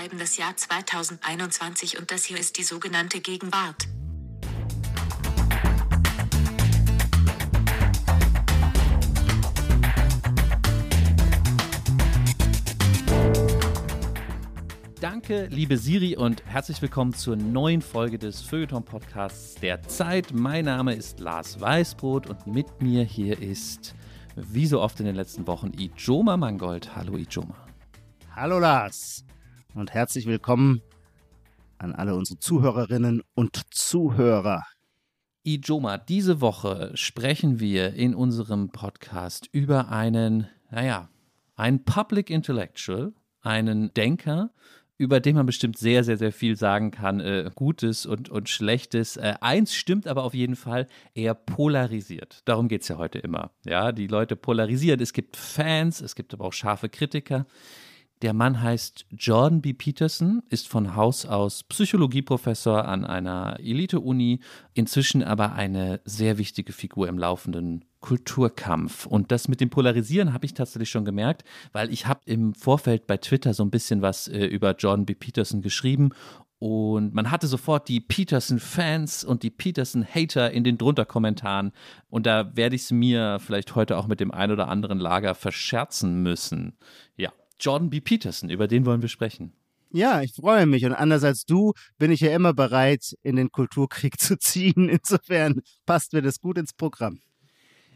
schreiben das Jahr 2021 und das hier ist die sogenannte Gegenwart. Danke, liebe Siri, und herzlich willkommen zur neuen Folge des Feuilleton-Podcasts der Zeit. Mein Name ist Lars Weißbrot und mit mir hier ist, wie so oft in den letzten Wochen, Ijoma Mangold. Hallo, Ijoma. Hallo, Lars, und herzlich willkommen an alle unsere Zuhörerinnen und Zuhörer. Ijoma, diese Woche sprechen wir in unserem Podcast über einen, naja, einen Public Intellectual, einen Denker, über den man bestimmt sehr, sehr, sehr viel sagen kann, äh, Gutes und, und Schlechtes. Äh, eins stimmt aber auf jeden Fall, er polarisiert. Darum geht es ja heute immer. Ja, die Leute polarisieren. Es gibt Fans, es gibt aber auch scharfe Kritiker. Der Mann heißt Jordan B. Peterson, ist von Haus aus Psychologieprofessor an einer Elite-Uni, inzwischen aber eine sehr wichtige Figur im laufenden Kulturkampf. Und das mit dem Polarisieren habe ich tatsächlich schon gemerkt, weil ich habe im Vorfeld bei Twitter so ein bisschen was äh, über Jordan B. Peterson geschrieben und man hatte sofort die Peterson-Fans und die Peterson-Hater in den drunter Kommentaren. Und da werde ich es mir vielleicht heute auch mit dem ein oder anderen Lager verscherzen müssen. Ja, Jordan B. Peterson, über den wollen wir sprechen. Ja, ich freue mich. Und anders als du bin ich ja immer bereit, in den Kulturkrieg zu ziehen. Insofern passt mir das gut ins Programm.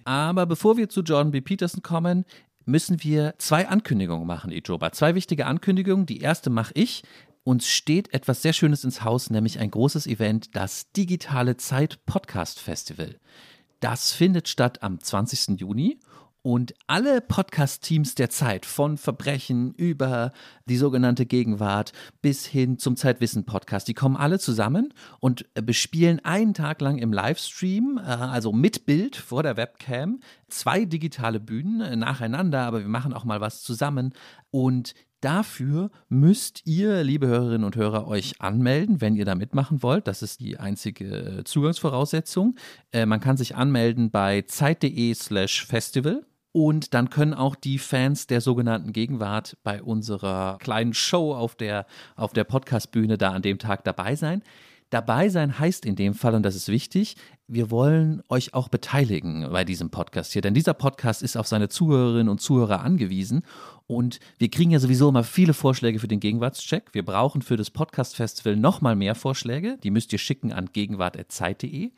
Aber bevor wir zu Jordan B. Peterson kommen, müssen wir zwei Ankündigungen machen, Ijoba. Zwei wichtige Ankündigungen. Die erste mache ich. Uns steht etwas sehr Schönes ins Haus, nämlich ein großes Event, das Digitale Zeit Podcast Festival. Das findet statt am 20. Juni und alle Podcast-Teams der Zeit, von Verbrechen über die sogenannte Gegenwart bis hin zum Zeitwissen-Podcast, die kommen alle zusammen und bespielen einen Tag lang im Livestream, äh, also mit Bild vor der Webcam, zwei digitale Bühnen nacheinander, aber wir machen auch mal was zusammen. Und Dafür müsst ihr, liebe Hörerinnen und Hörer, euch anmelden, wenn ihr da mitmachen wollt. Das ist die einzige Zugangsvoraussetzung. Äh, man kann sich anmelden bei zeit.de/slash festival. Und dann können auch die Fans der sogenannten Gegenwart bei unserer kleinen Show auf der, auf der Podcastbühne da an dem Tag dabei sein. Dabei sein heißt in dem Fall, und das ist wichtig, wir wollen euch auch beteiligen bei diesem Podcast hier. Denn dieser Podcast ist auf seine Zuhörerinnen und Zuhörer angewiesen. Und wir kriegen ja sowieso immer viele Vorschläge für den Gegenwartscheck. Wir brauchen für das Podcast-Festival nochmal mehr Vorschläge. Die müsst ihr schicken an gegenwart.zeit.de.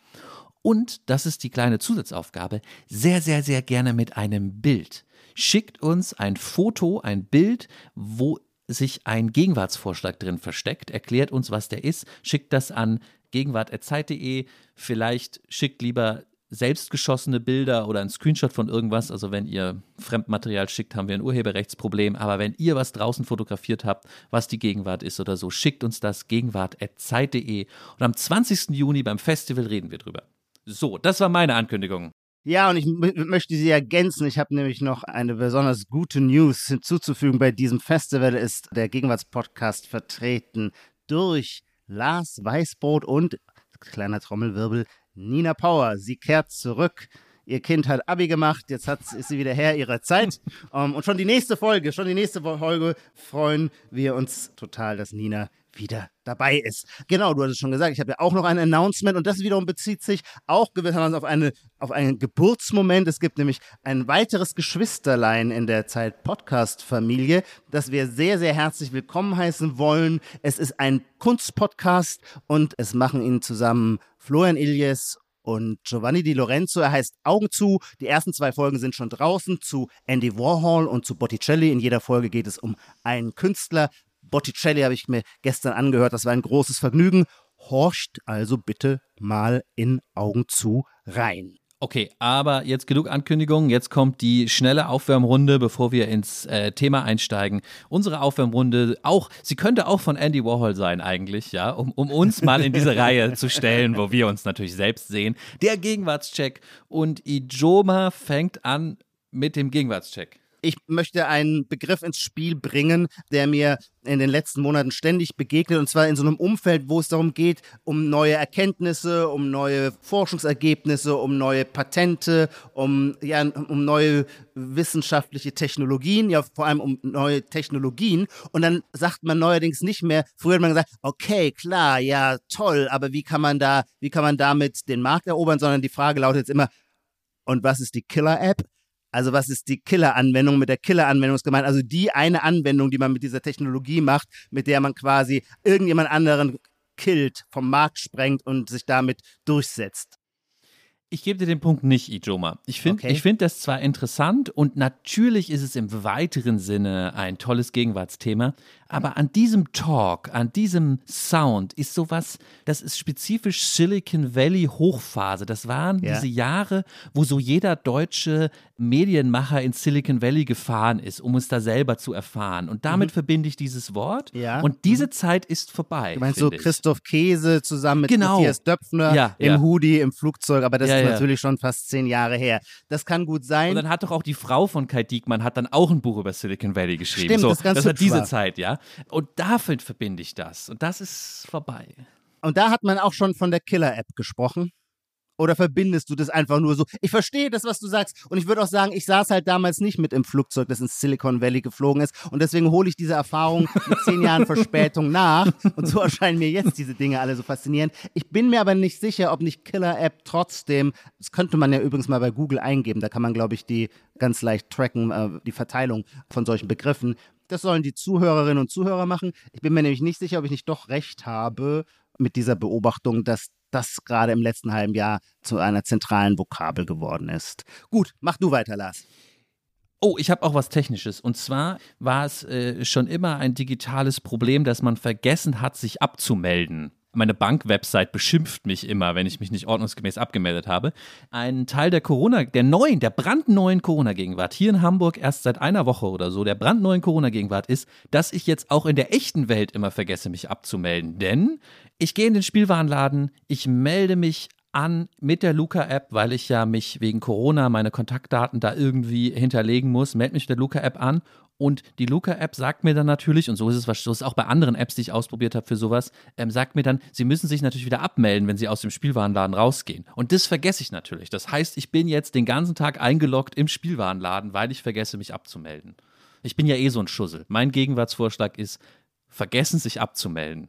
Und, das ist die kleine Zusatzaufgabe, sehr, sehr, sehr gerne mit einem Bild. Schickt uns ein Foto, ein Bild, wo sich ein Gegenwartsvorschlag drin versteckt. Erklärt uns, was der ist. Schickt das an gegenwart.zeit.de. Vielleicht schickt lieber selbstgeschossene Bilder oder ein Screenshot von irgendwas. Also wenn ihr Fremdmaterial schickt, haben wir ein Urheberrechtsproblem. Aber wenn ihr was draußen fotografiert habt, was die Gegenwart ist oder so, schickt uns das gegenwart.zeit.de. Und am 20. Juni beim Festival reden wir drüber. So, das war meine Ankündigung. Ja, und ich möchte sie ergänzen. Ich habe nämlich noch eine besonders gute News hinzuzufügen. Bei diesem Festival ist der Gegenwartspodcast vertreten durch Lars Weißbrot und, kleiner Trommelwirbel, Nina Power. Sie kehrt zurück. Ihr Kind hat Abi gemacht, jetzt hat, ist sie wieder Herr ihrer Zeit. Um, und schon die nächste Folge, schon die nächste Folge freuen wir uns total, dass Nina wieder dabei ist. Genau, du hast es schon gesagt, ich habe ja auch noch ein Announcement und das wiederum bezieht sich auch gewissermaßen auf, eine, auf einen Geburtsmoment. Es gibt nämlich ein weiteres Geschwisterlein in der Zeit Podcast-Familie, das wir sehr, sehr herzlich willkommen heißen wollen. Es ist ein Kunstpodcast und es machen ihn zusammen Florian Iljes und Giovanni Di Lorenzo. Er heißt Augen zu. Die ersten zwei Folgen sind schon draußen zu Andy Warhol und zu Botticelli. In jeder Folge geht es um einen Künstler. Botticelli habe ich mir gestern angehört. Das war ein großes Vergnügen. Horcht also bitte mal in Augen zu rein. Okay, aber jetzt genug Ankündigungen. Jetzt kommt die schnelle Aufwärmrunde, bevor wir ins äh, Thema einsteigen. Unsere Aufwärmrunde, auch, sie könnte auch von Andy Warhol sein eigentlich, ja, um, um uns mal in diese Reihe zu stellen, wo wir uns natürlich selbst sehen. Der Gegenwartscheck. Und Ijoma fängt an mit dem Gegenwartscheck. Ich möchte einen Begriff ins Spiel bringen, der mir in den letzten Monaten ständig begegnet, und zwar in so einem Umfeld, wo es darum geht, um neue Erkenntnisse, um neue Forschungsergebnisse, um neue Patente, um, ja, um neue wissenschaftliche Technologien, ja vor allem um neue Technologien. Und dann sagt man neuerdings nicht mehr, früher hat man gesagt, okay, klar, ja, toll, aber wie kann man da, wie kann man damit den Markt erobern, sondern die Frage lautet jetzt immer, und was ist die Killer-App? Also was ist die Killer-Anwendung? Mit der Killer-Anwendung ist gemeint, also die eine Anwendung, die man mit dieser Technologie macht, mit der man quasi irgendjemand anderen killt, vom Markt sprengt und sich damit durchsetzt. Ich gebe dir den Punkt nicht, Ijoma. Ich finde Okay. ich find das zwar interessant und natürlich ist es im weiteren Sinne ein tolles Gegenwartsthema, aber an diesem Talk, an diesem Sound ist sowas, das ist spezifisch Silicon Valley Hochphase. Das waren Ja. diese Jahre, wo so jeder deutsche Medienmacher in Silicon Valley gefahren ist, um es da selber zu erfahren. Und damit verbinde ich dieses Wort. Mhm. Ja. Und diese Zeit ist vorbei. Du meinst so ich. Christoph Käse zusammen mit Genau. Matthias Döpfner Ja, im. Hoodie, im Flugzeug, aber das ist natürlich schon fast zehn Jahre her. Das kann gut sein. Und dann hat doch auch die Frau von Kai Diekmann hat dann auch ein Buch über Silicon Valley geschrieben. Stimmt, so, das ist ganz das war diese. Zeit, ja. Und dafür verbinde ich das. Und das ist vorbei. Und da hat man auch schon von der Killer-App gesprochen. Oder verbindest du das einfach nur so? Ich verstehe das, was du sagst. Und ich würde auch sagen, ich saß halt damals nicht mit im Flugzeug, das ins Silicon Valley geflogen ist. Und deswegen hole ich diese Erfahrung mit zehn Jahren Verspätung nach. Und so erscheinen mir jetzt diese Dinge alle so faszinierend. Ich bin mir aber nicht sicher, ob nicht Killer-App trotzdem, das könnte man ja übrigens mal bei Google eingeben. Da kann man, glaube ich, die ganz leicht tracken, äh, die Verteilung von solchen Begriffen. Das sollen die Zuhörerinnen und Zuhörer machen. Ich bin mir nämlich nicht sicher, ob ich nicht doch recht habe mit dieser Beobachtung, dass das gerade im letzten halben Jahr zu einer zentralen Vokabel geworden ist. Gut, mach du weiter, Lars. Oh, ich habe auch was Technisches. Und zwar war es äh, schon immer ein digitales Problem, dass man vergessen hat, sich abzumelden. Meine Bankwebsite beschimpft mich immer, wenn ich mich nicht ordnungsgemäß abgemeldet habe. Ein Teil der Corona, der neuen, der brandneuen Corona-Gegenwart hier in Hamburg erst seit einer Woche oder so, der brandneuen Corona-Gegenwart ist, dass ich jetzt auch in der echten Welt immer vergesse, mich abzumelden. Denn ich gehe in den Spielwarenladen, ich melde mich an mit der Luca-App, weil ich ja mich wegen Corona meine Kontaktdaten da irgendwie hinterlegen muss, melde mich mit der Luca-App an und die Luca-App sagt mir dann natürlich, und so ist es so ist auch bei anderen Apps, die ich ausprobiert habe für sowas, ähm, sagt mir dann, sie müssen sich natürlich wieder abmelden, wenn sie aus dem Spielwarenladen rausgehen. Und das vergesse ich natürlich. Das heißt, ich bin jetzt den ganzen Tag eingeloggt im Spielwarenladen, weil ich vergesse, mich abzumelden. Ich bin ja eh so ein Schussel. Mein Gegenwartsvorschlag ist, vergessen, sich abzumelden.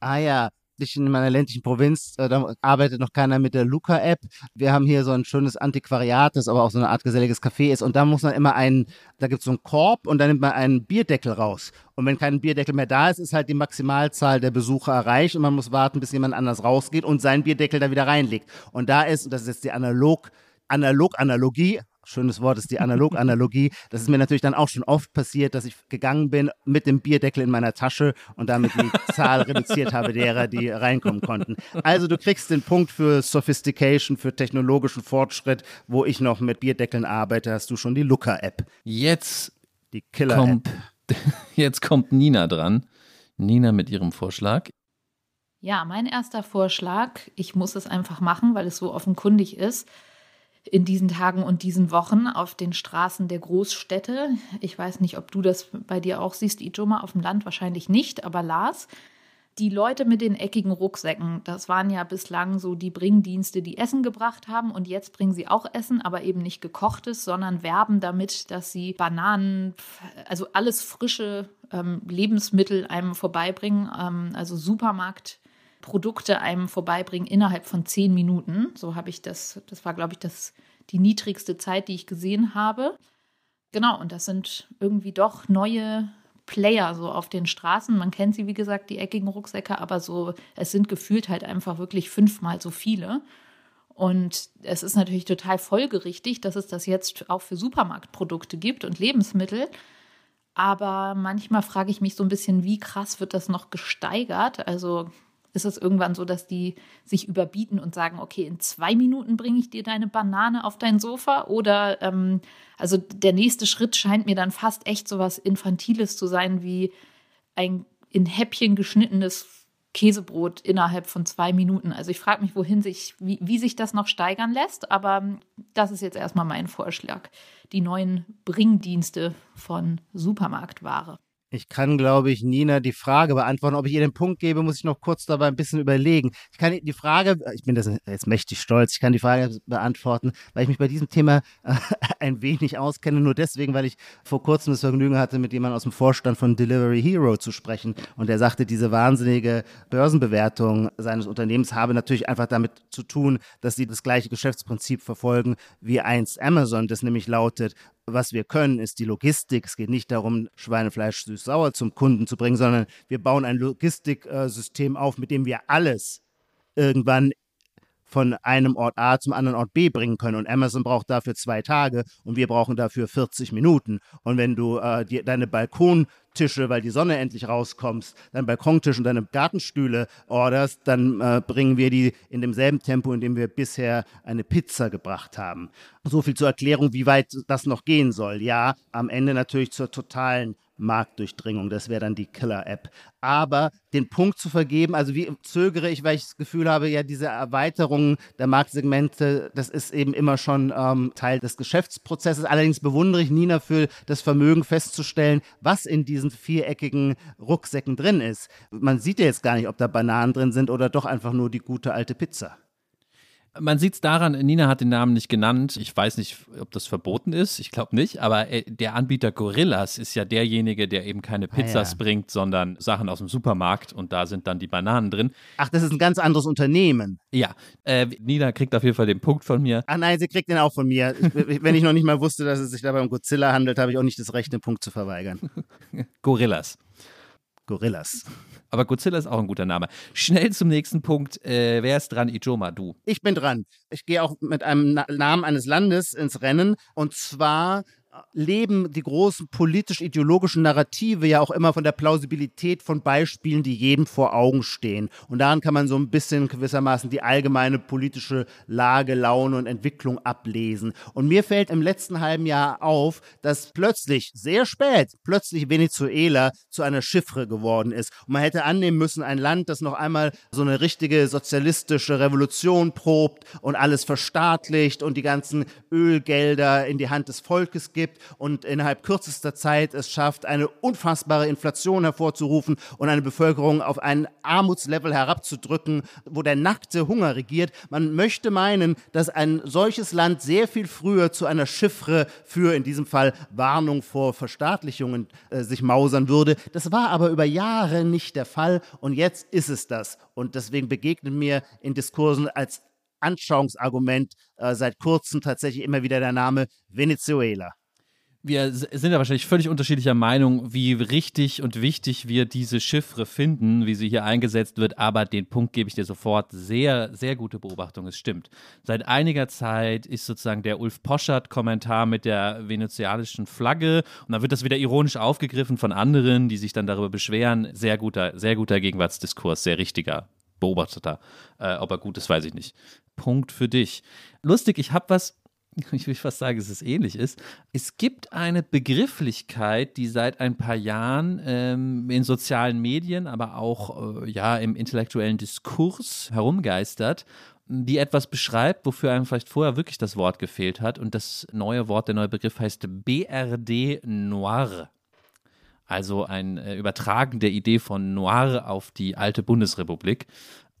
Ah ja, ich in meiner ländlichen Provinz, äh, da arbeitet noch keiner mit der Luca-App. Wir haben hier so ein schönes Antiquariat, das aber auch so eine Art geselliges Café ist. Und da muss man immer einen, da gibt es so einen Korb und da nimmt man einen Bierdeckel raus. Und wenn kein Bierdeckel mehr da ist, ist halt die Maximalzahl der Besucher erreicht und man muss warten, bis jemand anders rausgeht und seinen Bierdeckel da wieder reinlegt. Und da ist, und das ist jetzt die Analog, Analog-Analogie, schönes Wort ist die Analog-Analogie. Das ist mir natürlich dann auch schon oft passiert, dass ich gegangen bin mit dem Bierdeckel in meiner Tasche und damit die Zahl reduziert habe derer, die reinkommen konnten. Also du kriegst den Punkt für Sophistication, für technologischen Fortschritt, wo ich noch mit Bierdeckeln arbeite, hast du schon die Looker-App, Jetzt die Killer-App. kommt, jetzt kommt Nina dran. Nina mit ihrem Vorschlag. Ja, mein erster Vorschlag, ich muss es einfach machen, weil es so offenkundig ist, in diesen Tagen und diesen Wochen auf den Straßen der Großstädte. Ich weiß nicht, ob du das bei dir auch siehst, Ijoma, auf dem Land wahrscheinlich nicht, aber Lars. Die Leute mit den eckigen Rucksäcken, das waren ja bislang so die Bringdienste, die Essen gebracht haben und jetzt bringen sie auch Essen, aber eben nicht gekochtes, sondern werben damit, dass sie Bananen, also alles frische ähm, Lebensmittel einem vorbeibringen, ähm, also Supermarkt. Produkte einem vorbeibringen innerhalb von zehn Minuten. So habe ich das, das war, glaube ich, das, die niedrigste Zeit, die ich gesehen habe. Genau, und das sind irgendwie doch neue Player so auf den Straßen. Man kennt sie, wie gesagt, die eckigen Rucksäcke, aber so, es sind gefühlt halt einfach wirklich fünfmal so viele. Und es ist natürlich total folgerichtig, dass es das jetzt auch für Supermarktprodukte gibt und Lebensmittel. Aber manchmal frage ich mich so ein bisschen, wie krass wird das noch gesteigert? Also ist es irgendwann so, dass die sich überbieten und sagen, okay, in zwei Minuten bringe ich dir deine Banane auf dein Sofa? Oder ähm, also der nächste Schritt scheint mir dann fast echt so was Infantiles zu sein, wie ein in Häppchen geschnittenes Käsebrot innerhalb von zwei Minuten. Also ich frage mich, wohin sich, wie, wie sich das noch steigern lässt, aber das ist jetzt erstmal mein Vorschlag. Die neuen Bringdienste von Supermarktware. Ich kann, glaube ich, Nina die Frage beantworten. Ob ich ihr den Punkt gebe, muss ich noch kurz dabei ein bisschen überlegen. Ich kann die Frage, ich bin das jetzt mächtig stolz, ich kann die Frage beantworten, weil ich mich bei diesem Thema äh, ein wenig auskenne. Nur deswegen, weil ich vor kurzem das Vergnügen hatte, mit jemandem aus dem Vorstand von Delivery Hero zu sprechen. Und der sagte, diese wahnsinnige Börsenbewertung seines Unternehmens habe natürlich einfach damit zu tun, dass sie das gleiche Geschäftsprinzip verfolgen wie einst Amazon, das nämlich lautet, was wir können, ist die Logistik. Es geht nicht darum, Schweinefleisch süß-sauer zum Kunden zu bringen, sondern wir bauen ein Logistiksystem auf, mit dem wir alles irgendwann von einem Ort A zum anderen Ort B bringen können. Und Amazon braucht dafür zwei Tage und wir brauchen dafür 40 Minuten. Und wenn du äh, die, deine Balkontische, weil die Sonne endlich rauskommst, dein Balkontisch und deine Gartenstühle orderst, dann äh, bringen wir die in demselben Tempo, in dem wir bisher eine Pizza gebracht haben. So viel zur Erklärung, wie weit das noch gehen soll. Ja, am Ende natürlich zur totalen Marktdurchdringung. Das wäre dann die Killer-App. Aber den Punkt zu vergeben, also wie zögere ich, weil ich das Gefühl habe, ja, diese Erweiterung der Marktsegmente, das ist eben immer schon ähm, Teil des Geschäftsprozesses. Allerdings bewundere ich Nina für das Vermögen festzustellen, was in diesen viereckigen Rucksäcken drin ist. Man sieht ja jetzt gar nicht, ob da Bananen drin sind oder doch einfach nur die gute alte Pizza. Man sieht es daran, Nina hat den Namen nicht genannt. Ich weiß nicht, ob das verboten ist. Ich glaube nicht. Aber äh, der Anbieter Gorillas ist ja derjenige, der eben keine Pizzas ah, ja. bringt, sondern Sachen aus dem Supermarkt. Und da sind dann die Bananen drin. Ach, das ist ein ganz anderes Unternehmen. Ja. Äh, Nina kriegt auf jeden Fall den Punkt von mir. Ach nein, sie kriegt den auch von mir. Wenn ich noch nicht mal wusste, dass es sich dabei um Godzilla handelt, habe ich auch nicht das Recht, den Punkt zu verweigern. Gorillas. Gorillas. Aber Godzilla ist auch ein guter Name. Schnell zum nächsten Punkt. Äh, wer ist dran? Ijoma, du. Ich bin dran. Ich gehe auch mit einem Na Namen eines Landes ins Rennen. Und zwar leben die großen politisch-ideologischen Narrative ja auch immer von der Plausibilität von Beispielen, die jedem vor Augen stehen. Und daran kann man so ein bisschen gewissermaßen die allgemeine politische Lage, Laune und Entwicklung ablesen. Und mir fällt im letzten halben Jahr auf, dass plötzlich, sehr spät, plötzlich Venezuela zu einer Chiffre geworden ist. Und man hätte annehmen müssen, ein Land, das noch einmal so eine richtige sozialistische Revolution probt und alles verstaatlicht und die ganzen Ölgelder in die Hand des Volkes gibt und innerhalb kürzester Zeit es schafft, eine unfassbare Inflation hervorzurufen und eine Bevölkerung auf ein Armutslevel herabzudrücken, wo der nackte Hunger regiert. Man möchte meinen, dass ein solches Land sehr viel früher zu einer Chiffre für, in diesem Fall Warnung vor Verstaatlichungen, äh, sich mausern würde. Das war aber über Jahre nicht der Fall und jetzt ist es das. Und deswegen begegnet mir in Diskursen als Anschauungsargument äh, seit kurzem tatsächlich immer wieder der Name Venezuela wir sind ja wahrscheinlich völlig unterschiedlicher Meinung, wie richtig und wichtig wir diese Chiffre finden, wie sie hier eingesetzt wird. Aber den Punkt gebe ich dir sofort. Sehr, sehr gute Beobachtung. Es stimmt. Seit einiger Zeit ist sozusagen der Ulf Poschert-Kommentar mit der venezianischen Flagge und dann wird das wieder ironisch aufgegriffen von anderen, die sich dann darüber beschweren. Sehr guter, sehr guter Gegenwartsdiskurs, sehr richtiger. Beobachteter. Äh, ob er gut ist, weiß ich nicht. Punkt für dich. Lustig, ich habe was ich will fast sagen, dass es ähnlich ist. Es gibt eine Begrifflichkeit, die seit ein paar Jahren ähm, in sozialen Medien, aber auch äh, ja, im intellektuellen Diskurs herumgeistert, die etwas beschreibt, wofür einem vielleicht vorher wirklich das Wort gefehlt hat. Und das neue Wort, der neue Begriff heißt BRD Noir. Also ein äh, Übertragen der Idee von Noir auf die alte Bundesrepublik.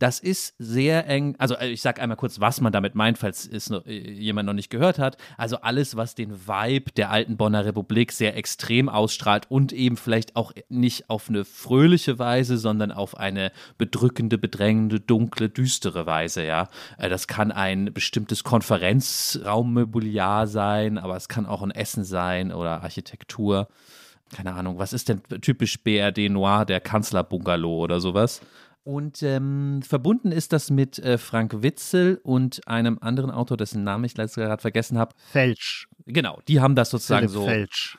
Das ist sehr eng. Also, äh, ich sage einmal kurz, was man damit meint, falls es noch, äh, jemand noch nicht gehört hat. Also, alles, was den Vibe der alten Bonner Republik sehr extrem ausstrahlt und eben vielleicht auch nicht auf eine fröhliche Weise, sondern auf eine bedrückende, bedrängende, dunkle, düstere Weise. Ja, äh, das kann ein bestimmtes Konferenzraummobiliar sein, aber es kann auch ein Essen sein oder Architektur keine Ahnung, was ist denn typisch BRD Noir, der Kanzlerbungalow oder sowas? Und ähm, verbunden ist das mit äh, Frank Witzel und einem anderen Autor, dessen Namen ich leider gerade vergessen habe. Felsch. Genau, die haben das sozusagen Philipp so. Felsch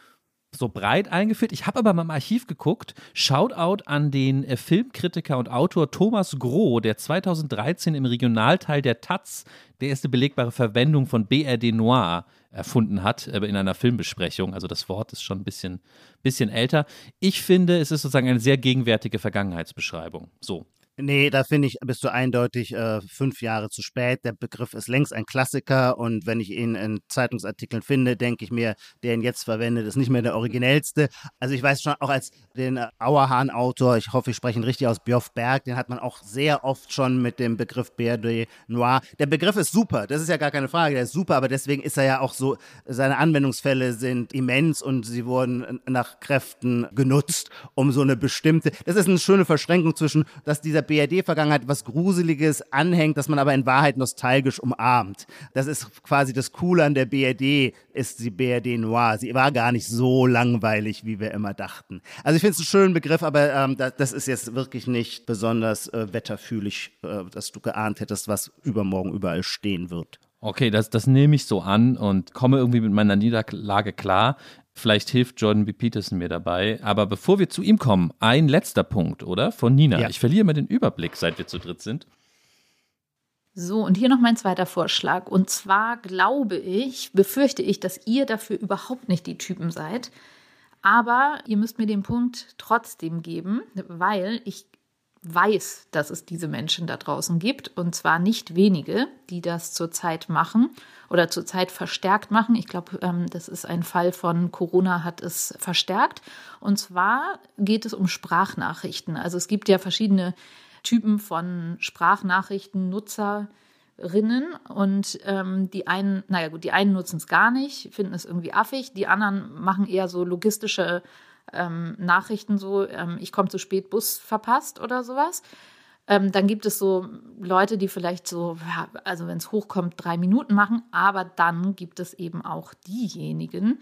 so breit eingeführt. Ich habe aber mal im Archiv geguckt. Shoutout an den äh, Filmkritiker und Autor Thomas Groh, der 2013 im Regionalteil der Taz die erste belegbare Verwendung von BRD Noir erfunden hat äh, in einer Filmbesprechung. Also das Wort ist schon ein bisschen, bisschen älter. Ich finde, es ist sozusagen eine sehr gegenwärtige Vergangenheitsbeschreibung. So. Nee, da finde ich, bist du eindeutig äh, fünf Jahre zu spät. Der Begriff ist längst ein Klassiker und wenn ich ihn in Zeitungsartikeln finde, denke ich mir, der ihn jetzt verwendet, ist nicht mehr der originellste. Also ich weiß schon, auch als den äh, Auerhahn-Autor, ich hoffe, ich spreche ihn richtig aus, Bjoff Berg, den hat man auch sehr oft schon mit dem Begriff BRD Noir. Der Begriff ist super, das ist ja gar keine Frage, der ist super, aber deswegen ist er ja auch so, seine Anwendungsfälle sind immens und sie wurden nach Kräften genutzt, um so eine bestimmte, das ist eine schöne Verschränkung zwischen, dass dieser BRD-Vergangenheit was Gruseliges anhängt, das man aber in Wahrheit nostalgisch umarmt. Das ist quasi das Coole an der BRD, ist die BRD Noir. Sie war gar nicht so langweilig, wie wir immer dachten. Also ich finde es einen schönen Begriff, aber ähm, das, das, ist jetzt wirklich nicht besonders äh, wetterfühlig, äh, dass du geahnt hättest, was übermorgen überall stehen wird. Okay, das, das nehme ich so an und komme irgendwie mit meiner Niederlage klar. Vielleicht hilft Jordan B. Peterson mir dabei. Aber bevor wir zu ihm kommen, ein letzter Punkt, oder? Von Nina. Ja. Ich verliere mal den Überblick, seit wir zu dritt sind. So, und hier noch mein zweiter Vorschlag. Und zwar glaube ich, befürchte ich, dass ihr dafür überhaupt nicht die Typen seid. Aber ihr müsst mir den Punkt trotzdem geben, weil ich weiß, dass es diese Menschen da draußen gibt. Und zwar nicht wenige, die das zurzeit machen oder zurzeit verstärkt machen. Ich glaube, ähm, das ist ein Fall von Corona hat es verstärkt. Und zwar geht es um Sprachnachrichten. Also es gibt ja verschiedene Typen von Sprachnachrichten, Nutzerinnen und ähm, die einen, naja gut, die einen nutzen es gar nicht, finden es irgendwie affig, die anderen machen eher so logistische ähm, Nachrichten, so ähm, ich komme zu spät, Bus verpasst oder sowas. Ähm, dann gibt es so Leute, die vielleicht so, also wenn es hochkommt, drei Minuten machen. Aber dann gibt es eben auch diejenigen,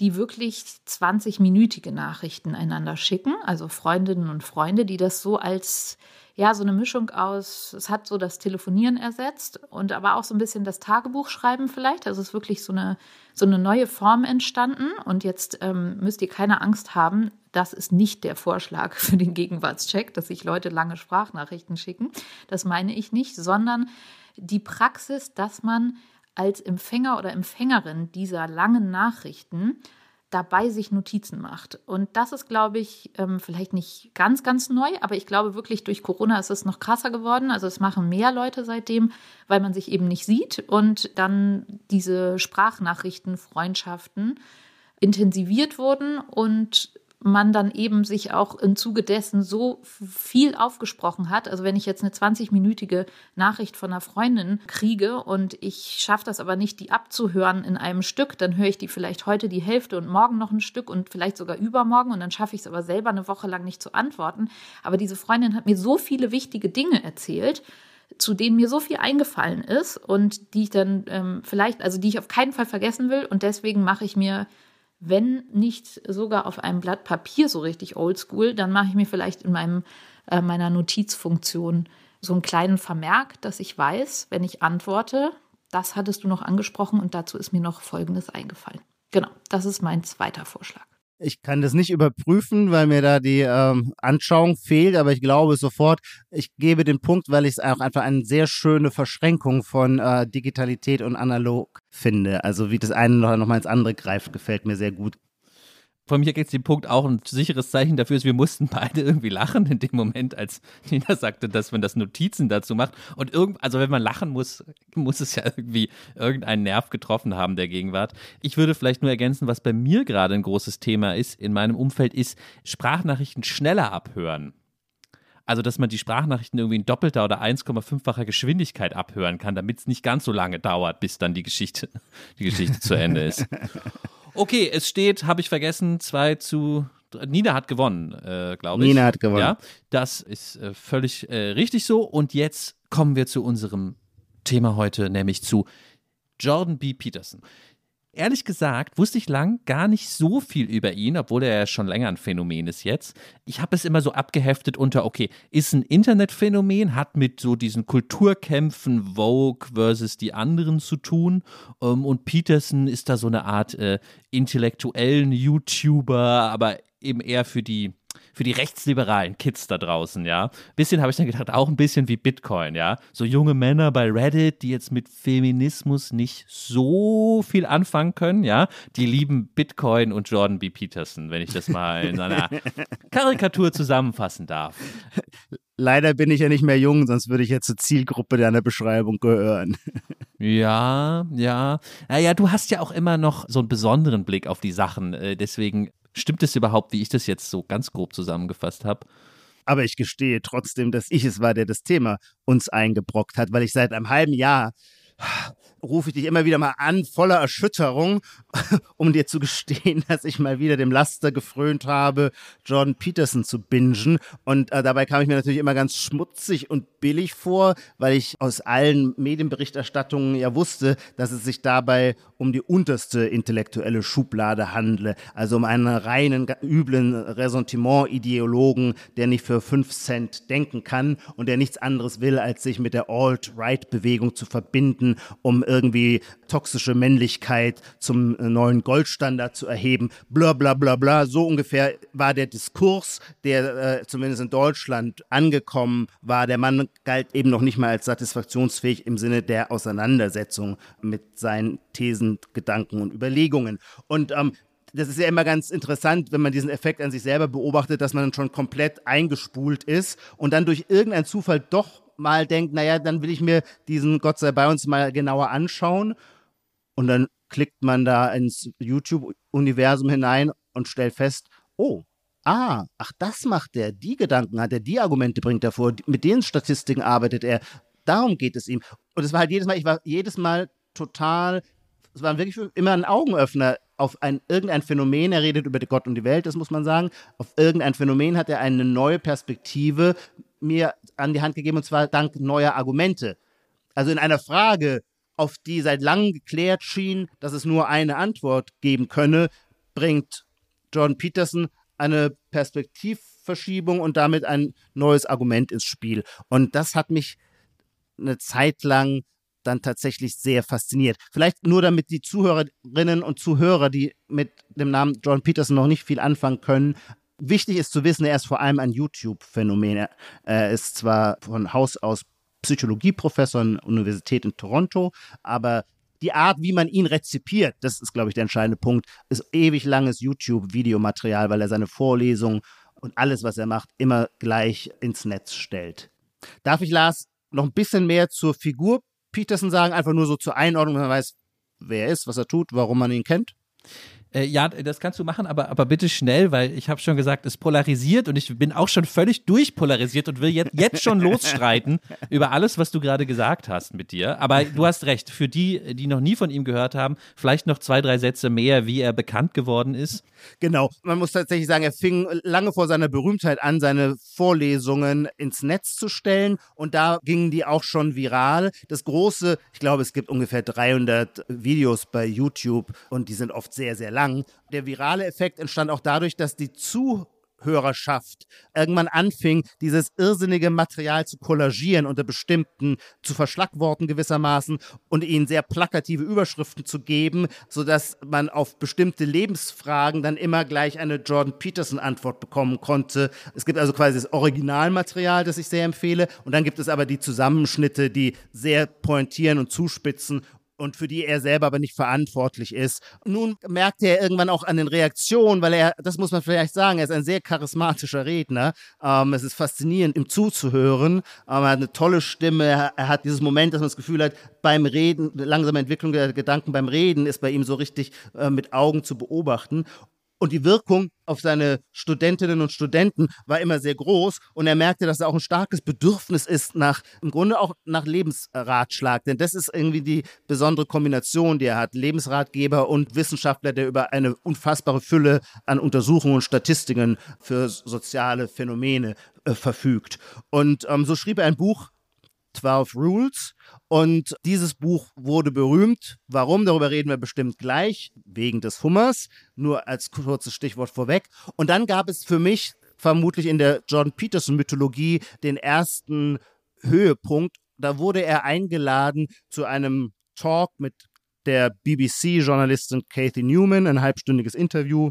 die wirklich 20-minütige Nachrichten einander schicken. Also Freundinnen und Freunde, die das so als ja, so eine Mischung aus, es hat so das Telefonieren ersetzt und aber auch so ein bisschen das Tagebuchschreiben vielleicht. Also es ist wirklich so eine, so eine neue Form entstanden. Und jetzt ähm, müsst ihr keine Angst haben, das ist nicht der Vorschlag für den Gegenwartscheck, dass sich Leute lange Sprachnachrichten schicken. Das meine ich nicht, sondern die Praxis, dass man als Empfänger oder Empfängerin dieser langen Nachrichten dabei sich Notizen macht. Und das ist, glaube ich, ähm, vielleicht nicht ganz, ganz neu, aber ich glaube wirklich, durch Corona ist es noch krasser geworden. Also es machen mehr Leute seitdem, weil man sich eben nicht sieht und dann diese Sprachnachrichten, Freundschaften intensiviert wurden und man dann eben sich auch im Zuge dessen so viel aufgesprochen hat. Also wenn ich jetzt eine 20-minütige Nachricht von einer Freundin kriege und ich schaffe das aber nicht, die abzuhören in einem Stück, dann höre ich die vielleicht heute die Hälfte und morgen noch ein Stück und vielleicht sogar übermorgen und dann schaffe ich es aber selber eine Woche lang nicht zu antworten. Aber diese Freundin hat mir so viele wichtige Dinge erzählt, zu denen mir so viel eingefallen ist und die ich dann ähm, vielleicht, also die ich auf keinen Fall vergessen will und deswegen mache ich mir wenn nicht sogar auf einem Blatt Papier so richtig oldschool, dann mache ich mir vielleicht in meinem, äh, meiner Notizfunktion so einen kleinen Vermerk, dass ich weiß, wenn ich antworte, das hattest du noch angesprochen und dazu ist mir noch Folgendes eingefallen. Genau, das ist mein zweiter Vorschlag. Ich kann das nicht überprüfen, weil mir da die ähm, Anschauung fehlt, aber ich glaube sofort, ich gebe den Punkt, weil ich es auch einfach eine sehr schöne Verschränkung von äh, Digitalität und Analog finde. Also wie das eine noch, noch mal ins andere greift, gefällt mir sehr gut von mir geht es den Punkt auch ein sicheres Zeichen dafür ist, wir mussten beide irgendwie lachen in dem Moment, als Nina sagte, dass man das Notizen dazu macht. Und irgend, also wenn man lachen muss, muss es ja irgendwie irgendeinen Nerv getroffen haben der Gegenwart. Ich würde vielleicht nur ergänzen, was bei mir gerade ein großes Thema ist in meinem Umfeld, ist Sprachnachrichten schneller abhören. Also, dass man die Sprachnachrichten irgendwie in doppelter oder 1,5-facher Geschwindigkeit abhören kann, damit es nicht ganz so lange dauert, bis dann die Geschichte, die Geschichte zu Ende ist. Okay, es steht, habe ich vergessen, 2 zu Nina hat gewonnen, äh, glaube ich. Nina hat gewonnen. Ja, das ist äh, völlig äh, richtig so. Und jetzt kommen wir zu unserem Thema heute, nämlich zu Jordan B. Peterson. Ehrlich gesagt wusste ich lang gar nicht so viel über ihn, obwohl er ja schon länger ein Phänomen ist jetzt. Ich habe es immer so abgeheftet unter, okay, ist ein Internetphänomen, hat mit so diesen Kulturkämpfen Vogue versus die anderen zu tun. Ähm, und Peterson ist da so eine Art äh, intellektuellen YouTuber, aber eben eher für die für die rechtsliberalen Kids da draußen, ja. Bisschen habe ich dann gedacht, auch ein bisschen wie Bitcoin, ja. So junge Männer bei Reddit, die jetzt mit Feminismus nicht so viel anfangen können, ja. Die lieben Bitcoin und Jordan B. Peterson, wenn ich das mal in einer Karikatur zusammenfassen darf. Leider bin ich ja nicht mehr jung, sonst würde ich jetzt zur Zielgruppe deiner Beschreibung gehören. Ja, ja. Naja, du hast ja auch immer noch so einen besonderen Blick auf die Sachen. Äh, deswegen stimmt es überhaupt, wie ich das jetzt so ganz grob zusammengefasst habe. Aber ich gestehe trotzdem, dass ich es war, der das Thema uns eingebrockt hat, weil ich seit einem halben Jahr rufe ich dich immer wieder mal an, voller Erschütterung, um dir zu gestehen, dass ich mal wieder dem Laster gefrönt habe, Jordan Peterson zu bingen. Und äh, dabei kam ich mir natürlich immer ganz schmutzig und billig vor, weil ich aus allen Medienberichterstattungen ja wusste, dass es sich dabei um die unterste intellektuelle Schublade handle. Also um einen reinen, üblen Ressentiment-Ideologen, der nicht für fünf Cent denken kann und der nichts anderes will, als sich mit der Alt-Right-Bewegung zu verbinden, um irgendwie toxische Männlichkeit zum neuen Goldstandard zu erheben. Bla bla bla bla. So ungefähr war der Diskurs, der äh, zumindest in Deutschland angekommen war. Der Mann galt eben noch nicht mal als satisfaktionsfähig im Sinne der Auseinandersetzung mit seinen Thesen, Gedanken und Überlegungen. Und ähm, das ist ja immer ganz interessant, wenn man diesen Effekt an sich selber beobachtet, dass man schon komplett eingespult ist und dann durch irgendeinen Zufall doch mal denkt, naja, dann will ich mir diesen Gott sei bei uns mal genauer anschauen. Und dann klickt man da ins YouTube-Universum hinein und stellt fest, oh, ah, ach, das macht er, die Gedanken hat er, die Argumente bringt er vor, mit den Statistiken arbeitet er. Darum geht es ihm. Und es war halt jedes Mal, ich war jedes Mal total, es war wirklich immer ein Augenöffner auf ein, irgendein Phänomen, er redet über Gott und die Welt, das muss man sagen, auf irgendein Phänomen hat er eine neue Perspektive mir an die Hand gegeben, und zwar dank neuer Argumente. Also in einer Frage, auf die seit langem geklärt schien, dass es nur eine Antwort geben könne, bringt Jordan Peterson eine Perspektivverschiebung und damit ein neues Argument ins Spiel. Und das hat mich eine Zeit lang dann tatsächlich sehr fasziniert. Vielleicht nur damit die Zuhörerinnen und Zuhörer, die mit dem Namen John Peterson noch nicht viel anfangen können, Wichtig ist zu wissen, er ist vor allem ein YouTube-Phänomen. Er ist zwar von Haus aus Psychologieprofessor an der Universität in Toronto, aber die Art, wie man ihn rezipiert, das ist, glaube ich, der entscheidende Punkt, ist ewig langes YouTube-Videomaterial, weil er seine Vorlesungen und alles, was er macht, immer gleich ins Netz stellt. Darf ich, Lars, noch ein bisschen mehr zur Figur Peterson sagen? Einfach nur so zur Einordnung, wenn man weiß, wer er ist, was er tut, warum man ihn kennt? Äh, ja, das kannst du machen, aber, aber bitte schnell, weil ich habe schon gesagt, es polarisiert und ich bin auch schon völlig durchpolarisiert und will jetzt, jetzt schon losstreiten über alles, was du gerade gesagt hast mit dir. Aber du hast recht, für die, die noch nie von ihm gehört haben, vielleicht noch zwei, drei Sätze mehr, wie er bekannt geworden ist. Genau, man muss tatsächlich sagen, er fing lange vor seiner Berühmtheit an, seine Vorlesungen ins Netz zu stellen und da gingen die auch schon viral. Das große, ich glaube, es gibt ungefähr 300 Videos bei YouTube und die sind oft sehr, sehr lang lang. Der virale Effekt entstand auch dadurch, dass die Zuhörerschaft irgendwann anfing, dieses irrsinnige Material zu kollagieren unter bestimmten, zu verschlagworten gewissermaßen und ihnen sehr plakative Überschriften zu geben, sodass man auf bestimmte Lebensfragen dann immer gleich eine Jordan Peterson Antwort bekommen konnte. Es gibt also quasi das Originalmaterial, das ich sehr empfehle, und dann gibt es aber die Zusammenschnitte, die sehr pointieren und zuspitzen und für die er selber aber nicht verantwortlich ist. Nun merkt er irgendwann auch an den Reaktionen, weil er, das muss man vielleicht sagen, er ist ein sehr charismatischer Redner. Ähm, es ist faszinierend, ihm zuzuhören. Ähm, er hat eine tolle Stimme. Er, er, hat dieses Moment, dass man das Gefühl hat, beim Reden, langsame Entwicklung der Gedanken beim Reden ist bei ihm so richtig äh, mit Augen zu beobachten. Und die Wirkung auf seine Studentinnen und Studenten war immer sehr groß. Und er merkte, dass er auch ein starkes Bedürfnis ist nach, im Grunde auch nach Lebensratschlag. Denn das ist irgendwie die besondere Kombination, die er hat. Lebensratgeber und Wissenschaftler, der über eine unfassbare Fülle an Untersuchungen und Statistiken für soziale Phänomene äh, verfügt. Und ähm, so schrieb er ein Buch, 12 Rules. Und dieses Buch wurde berühmt. Warum? Darüber reden wir bestimmt gleich, wegen des Hummers. Nur als kurzes Stichwort vorweg. Und dann gab es für mich vermutlich in der John Peterson-Mythologie den ersten Höhepunkt. Da wurde er eingeladen zu einem Talk mit der BBC-Journalistin Kathy Newman, ein halbstündiges Interview,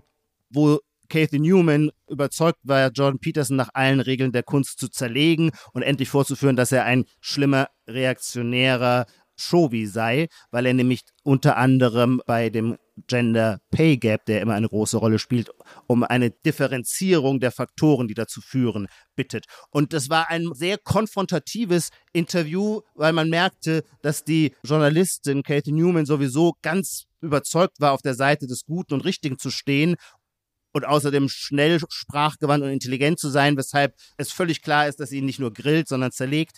wo Kathy Newman überzeugt war, Jordan Peterson nach allen Regeln der Kunst zu zerlegen und endlich vorzuführen, dass er ein schlimmer, reaktionärer Shovi sei, weil er nämlich unter anderem bei dem Gender Pay Gap, der immer eine große Rolle spielt, um eine Differenzierung der Faktoren, die dazu führen, bittet. Und das war ein sehr konfrontatives Interview, weil man merkte, dass die Journalistin Katie Newman sowieso ganz überzeugt war, auf der Seite des Guten und Richtigen zu stehen und außerdem schnell sprachgewandt und intelligent zu sein, weshalb es völlig klar ist, dass sie ihn nicht nur grillt, sondern zerlegt.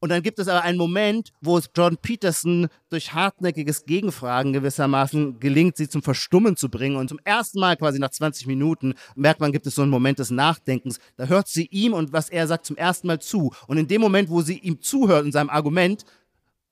Und dann gibt es aber einen Moment, wo es John Peterson durch hartnäckiges Gegenfragen gewissermaßen gelingt, sie zum Verstummen zu bringen. Und zum ersten Mal quasi nach 20 Minuten merkt man, gibt es so einen Moment des Nachdenkens. Da hört sie ihm und was er sagt zum ersten Mal zu. Und in dem Moment, wo sie ihm zuhört in seinem Argument,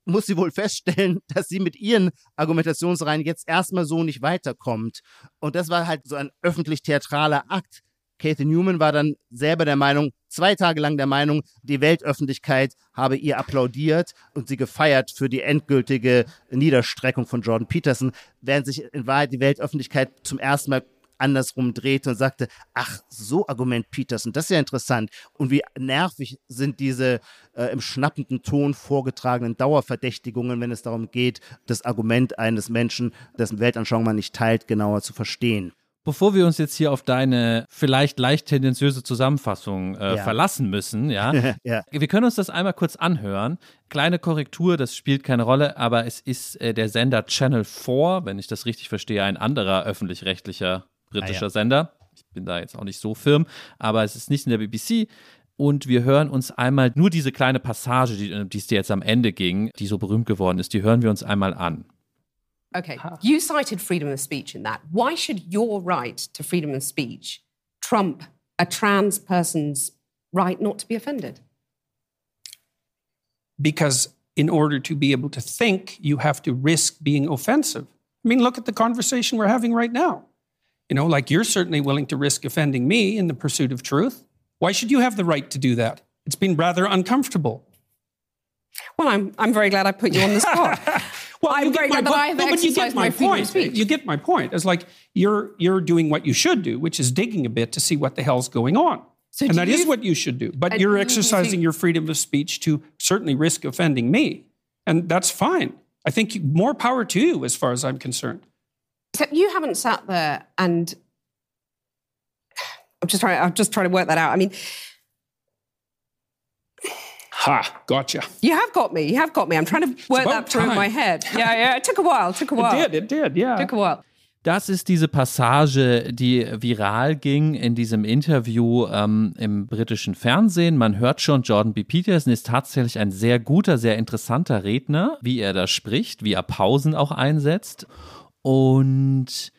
muss sie wohl feststellen, dass sie mit ihren Argumentationsreihen jetzt erstmal so nicht weiterkommt. Und das war halt so ein öffentlich-theatraler Akt. Kathy Newman war dann selber der Meinung, zwei Tage lang der Meinung, die Weltöffentlichkeit habe ihr applaudiert und sie gefeiert für die endgültige Niederstreckung von Jordan Peterson, während sich in Wahrheit die Weltöffentlichkeit zum ersten Mal andersrum drehte und sagte, ach, so Argument Peterson, das ist ja interessant. Und wie nervig sind diese äh, im schnappenden Ton vorgetragenen Dauerverdächtigungen, wenn es darum geht, das Argument eines Menschen, dessen Weltanschauung man nicht teilt, genauer zu verstehen. Bevor wir uns jetzt hier auf deine vielleicht leicht tendenziöse Zusammenfassung äh, Ja. verlassen müssen, ja, ja. wir können uns das einmal kurz anhören. Kleine Korrektur, das spielt keine Rolle, aber es ist äh, der Sender Channel 4, wenn ich das richtig verstehe, ein anderer öffentlich-rechtlicher britischer Ah, ja. Sender. Ich bin da jetzt auch nicht so firm, aber es ist nicht in der BBC. Und wir hören uns einmal nur diese kleine Passage, die äh, die es dir jetzt am Ende ging, die so berühmt geworden ist, die hören wir uns einmal an. Okay, you cited freedom of speech in that. Why should your right to freedom of speech trump a trans person's right not to be offended? because in order to be able to think, you have to risk being offensive. I mean, look at the conversation we're having right now. You know, like you're certainly willing to risk offending me in the pursuit of truth. Why should you have the right to do that? It's been rather uncomfortable. Well, I'm, I'm very glad I put you on the spot. Well, I'm you get my glad that po- I have no, but you get my my point. You get my point. It's like you're you're doing what you should do, which is digging a bit to see what the hell's going on. So and that is you- what you should do. But you're you exercising your freedom of speech to certainly risk offending me, and that's fine. I think more power to you, as far as I'm concerned. Except you haven't sat there and I'm just trying. I'm just trying to work that out. I mean, Ha, gotcha. you have got me. You have got me. I'm trying to work that through time. my head. Yeah, yeah. It took a while. It took a while. It did. It did. Yeah. Took a while. Das ist diese Passage, die viral ging in diesem Interview ähm, im britischen Fernsehen. Man hört schon, Jordan B. Peterson ist tatsächlich ein sehr guter, sehr interessanter Redner, wie er da spricht, wie er Pausen auch einsetzt. Und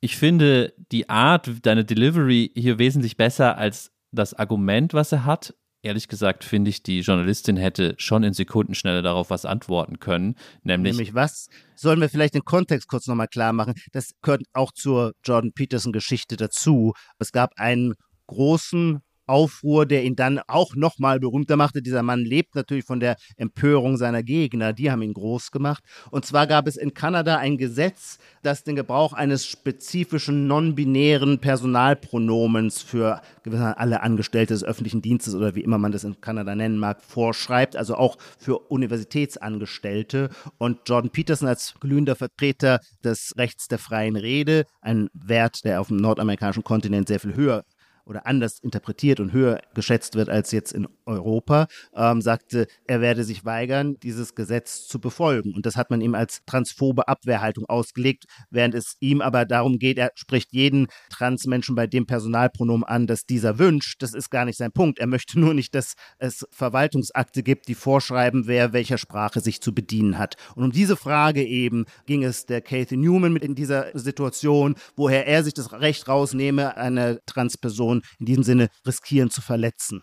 ich finde die Art, deine Delivery hier wesentlich besser als das Argument, was er hat. Ehrlich gesagt finde ich, die Journalistin hätte schon in Sekundenschnelle darauf was antworten können, nämlich, Nämlich was? Sollen wir vielleicht den Kontext kurz nochmal klar machen? Das gehört auch zur Jordan Peterson-Geschichte dazu. Es gab einen großen Aufruhr, der ihn dann auch nochmal berühmter machte. Dieser Mann lebt natürlich von der Empörung seiner Gegner. Die haben ihn groß gemacht. Und zwar gab es in Kanada ein Gesetz, das den Gebrauch eines spezifischen non-binären Personalpronomens für alle Angestellte des öffentlichen Dienstes oder wie immer man das in Kanada nennen mag, vorschreibt. Also auch für Universitätsangestellte. Und Jordan Peterson als glühender Vertreter des Rechts der freien Rede, ein Wert, der auf dem nordamerikanischen Kontinent sehr viel höher oder anders interpretiert und höher geschätzt wird als jetzt in Europa, ähm, sagte, er werde sich weigern, dieses Gesetz zu befolgen. Und das hat man ihm als transphobe Abwehrhaltung ausgelegt, während es ihm aber darum geht, er spricht jeden Transmenschen bei dem Personalpronomen an, das dieser wünscht. Das ist gar nicht sein Punkt. Er möchte nur nicht, dass es Verwaltungsakte gibt, die vorschreiben, wer welcher Sprache sich zu bedienen hat. Und um diese Frage eben ging es der Kathy Newman mit in dieser Situation, woher er sich das Recht rausnehme, eine Transperson in diesem Sinne riskieren zu verletzen.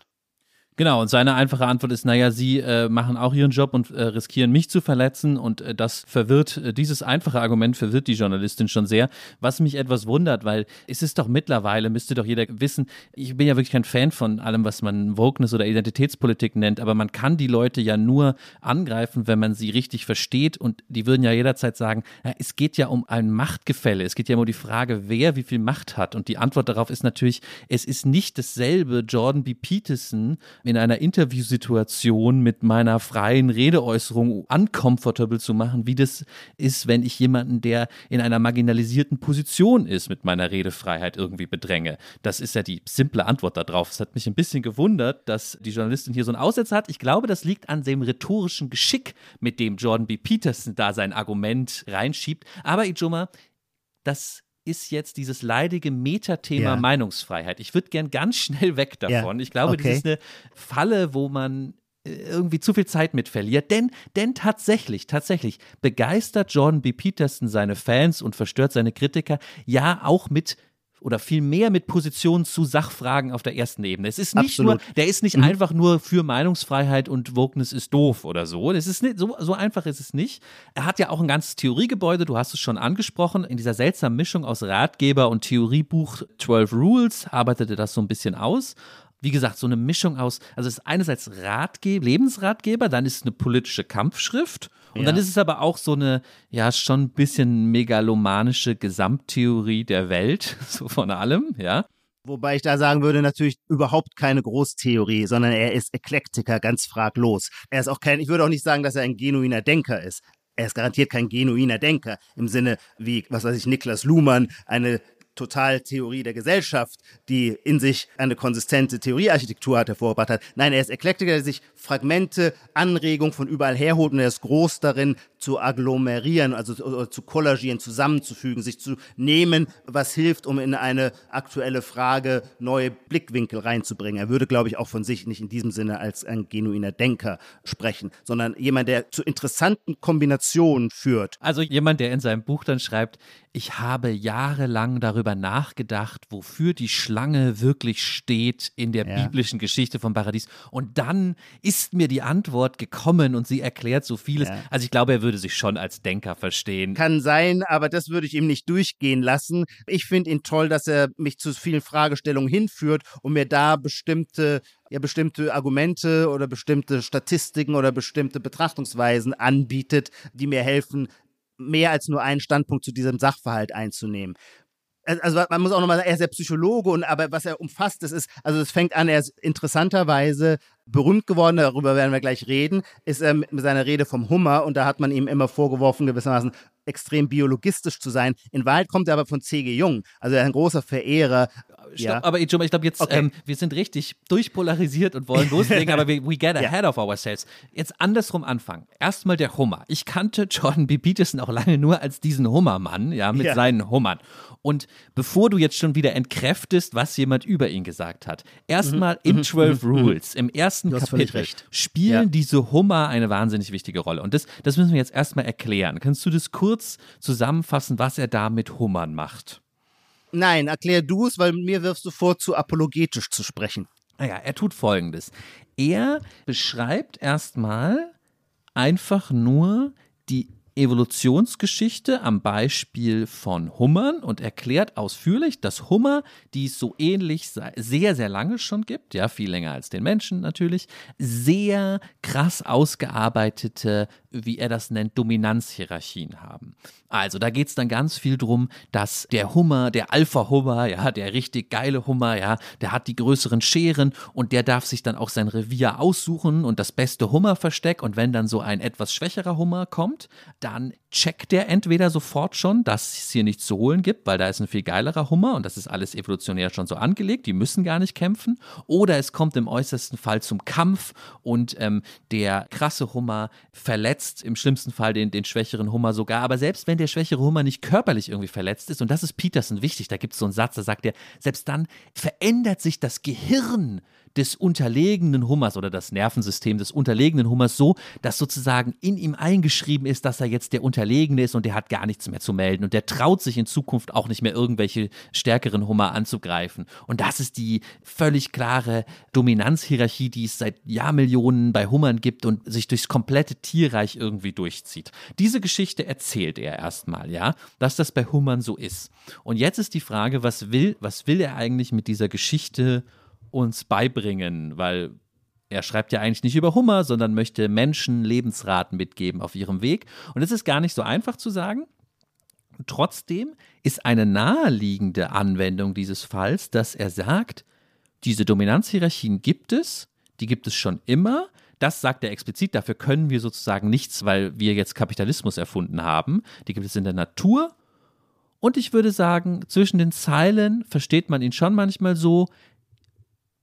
Genau, und seine einfache Antwort ist, naja, sie äh, machen auch ihren Job und äh, riskieren mich zu verletzen und äh, das verwirrt, äh, dieses einfache Argument verwirrt die Journalistin schon sehr, was mich etwas wundert, weil es ist doch mittlerweile, müsste doch jeder wissen, ich bin ja wirklich kein Fan von allem, was man Wokeness oder Identitätspolitik nennt, aber man kann die Leute ja nur angreifen, wenn man sie richtig versteht und die würden ja jederzeit sagen, ja, es geht ja um ein Machtgefälle, es geht ja um die Frage, wer wie viel Macht hat. Und die Antwort darauf ist natürlich, es ist nicht dasselbe Jordan B. Peterson, in einer Interviewsituation mit meiner freien Redeäußerung uncomfortable zu machen, wie das ist, wenn ich jemanden, der in einer marginalisierten Position ist, mit meiner Redefreiheit irgendwie bedränge. Das ist ja die simple Antwort darauf. Es hat mich ein bisschen gewundert, dass die Journalistin hier so einen Aussetzer hat. Ich glaube, das liegt an dem rhetorischen Geschick, mit dem Jordan B. Peterson da sein Argument reinschiebt. Aber Ijoma, das ist jetzt dieses leidige Metathema Ja. Meinungsfreiheit. Ich würde gern ganz schnell weg davon. Ja, Ich glaube, okay. das ist eine Falle, wo man äh, irgendwie zu viel Zeit mit verliert. Denn, denn tatsächlich, tatsächlich begeistert Jordan B. Peterson seine Fans und verstört seine Kritiker ja auch mit oder viel mehr mit Positionen zu Sachfragen auf der ersten Ebene. Es ist nicht Absolut. nur, der ist nicht Mhm. einfach nur für Meinungsfreiheit und Wokeness ist doof oder so. Das ist nicht, so, so einfach ist es nicht. Er hat ja auch ein ganzes Theoriegebäude, du hast es schon angesprochen, in dieser seltsamen Mischung aus Ratgeber und Theoriebuch 12 Rules arbeitet er das so ein bisschen aus. Wie gesagt, so eine Mischung aus, also es ist einerseits Ratgeber, Lebensratgeber, dann ist es eine politische Kampfschrift und Ja. dann ist es aber auch so eine, ja, schon ein bisschen megalomanische Gesamttheorie der Welt, so von allem, ja. Wobei ich da sagen würde, natürlich überhaupt keine Großtheorie, sondern er ist Eklektiker, ganz fraglos. Er ist auch kein, ich würde auch nicht sagen, dass er ein genuiner Denker ist. Er ist garantiert kein genuiner Denker im Sinne wie, was weiß ich, Niklas Luhmann, eine Totaltheorie der Gesellschaft, die in sich eine konsistente Theoriearchitektur hat, hervorgebracht hat. Nein, er ist Eklektiker, der sich Fragmente, Anregungen von überall herholt und er ist groß darin, zu agglomerieren, also zu kollagieren, zusammenzufügen, sich zu nehmen, was hilft, um in eine aktuelle Frage neue Blickwinkel reinzubringen. Er würde, glaube ich, auch von sich nicht in diesem Sinne als ein genuiner Denker sprechen, sondern jemand, der zu interessanten Kombinationen führt. Also jemand, der in seinem Buch dann schreibt, ich habe jahrelang darüber nachgedacht, wofür die Schlange wirklich steht in der Ja. biblischen Geschichte vom Paradies. Und dann ist mir die Antwort gekommen und sie erklärt so vieles. Ja. Also ich glaube, er würde sich schon als Denker verstehen. Kann sein, aber das würde ich ihm nicht durchgehen lassen. Ich finde ihn toll, dass er mich zu vielen Fragestellungen hinführt und mir da bestimmte, ja, bestimmte Argumente oder bestimmte Statistiken oder bestimmte Betrachtungsweisen anbietet, die mir helfen, mehr als nur einen Standpunkt zu diesem Sachverhalt einzunehmen. Also man muss auch nochmal sagen, er ist ja Psychologe und aber was er umfasst, das ist, also es fängt an, er ist interessanterweise berühmt geworden, darüber werden wir gleich reden, ist er mit seiner Rede vom Hummer und da hat man ihm immer vorgeworfen, gewissermaßen extrem biologistisch zu sein. In Wahrheit kommt er aber von C.G. Jung, also er ein großer Verehrer. Stopp, Ja. aber Ijoma, ich glaube jetzt, Okay. ähm, wir sind richtig durchpolarisiert und wollen loslegen, aber we, we get Ja. ahead of ourselves. Jetzt andersrum anfangen. Erstmal der Hummer. Ich kannte Jordan B. Peterson auch lange nur als diesen Hummermann, ja, mit Ja. seinen Hummern. Und bevor du jetzt schon wieder entkräftest, was jemand über ihn gesagt hat, erstmal in 12 Rules, im ersten Mhm. Du hast völlig Kapitel, spielen Ja. diese Hummer eine wahnsinnig wichtige Rolle. Und das, das müssen wir jetzt erstmal erklären. Kannst du das kurz zusammenfassen, was er da mit Hummern macht? Nein, erklär du es, weil mir wirfst du vor, zu apologetisch zu sprechen. Naja, er tut folgendes. Er beschreibt erstmal einfach nur die Evolutionsgeschichte am Beispiel von Hummern und erklärt ausführlich, dass Hummer, die es so ähnlich sehr, sehr lange schon gibt, ja, viel länger als den Menschen natürlich, sehr krass ausgearbeitete, wie er das nennt, Dominanzhierarchien haben. Also da geht es dann ganz viel drum, dass der Hummer, der Alpha-Hummer, ja, der richtig geile Hummer, ja, der hat die größeren Scheren und der darf sich dann auch sein Revier aussuchen und das beste Hummerversteck. Und wenn dann so ein etwas schwächerer Hummer kommt, dann checkt der entweder sofort schon, dass es hier nichts zu holen gibt, weil da ist ein viel geilerer Hummer und das ist alles evolutionär schon so angelegt, die müssen gar nicht kämpfen. Oder es kommt im äußersten Fall zum Kampf und ähm, der krasse Hummer verletzt im schlimmsten Fall den, den schwächeren Hummer sogar. Aber selbst wenn der schwächere Hummer nicht körperlich irgendwie verletzt ist, und das ist Peterson wichtig, da gibt es so einen Satz, da sagt er, selbst dann verändert sich das Gehirn des unterlegenen Hummers oder das Nervensystem des unterlegenen Hummers so, dass sozusagen in ihm eingeschrieben ist, dass er jetzt der Unterlegene ist und der hat gar nichts mehr zu melden und der traut sich in Zukunft auch nicht mehr irgendwelche stärkeren Hummer anzugreifen. Und das ist die völlig klare Dominanzhierarchie, die es seit Jahrmillionen bei Hummern gibt und sich durchs komplette Tierreich irgendwie durchzieht. Diese Geschichte erzählt er erstmal, ja, dass das bei Hummern so ist. Und jetzt ist die Frage, was will, was will er eigentlich mit dieser Geschichte uns beibringen? Weil er schreibt ja eigentlich nicht über Hummer, sondern möchte Menschen Lebensraten mitgeben auf ihrem Weg. Und es ist gar nicht so einfach zu sagen. Trotzdem ist eine naheliegende Anwendung dieses Falls, dass er sagt, diese Dominanzhierarchien gibt es, die gibt es schon immer. Das sagt er explizit, dafür können wir sozusagen nichts, weil wir jetzt Kapitalismus erfunden haben. Die gibt es in der Natur. Und ich würde sagen, zwischen den Zeilen versteht man ihn schon manchmal so,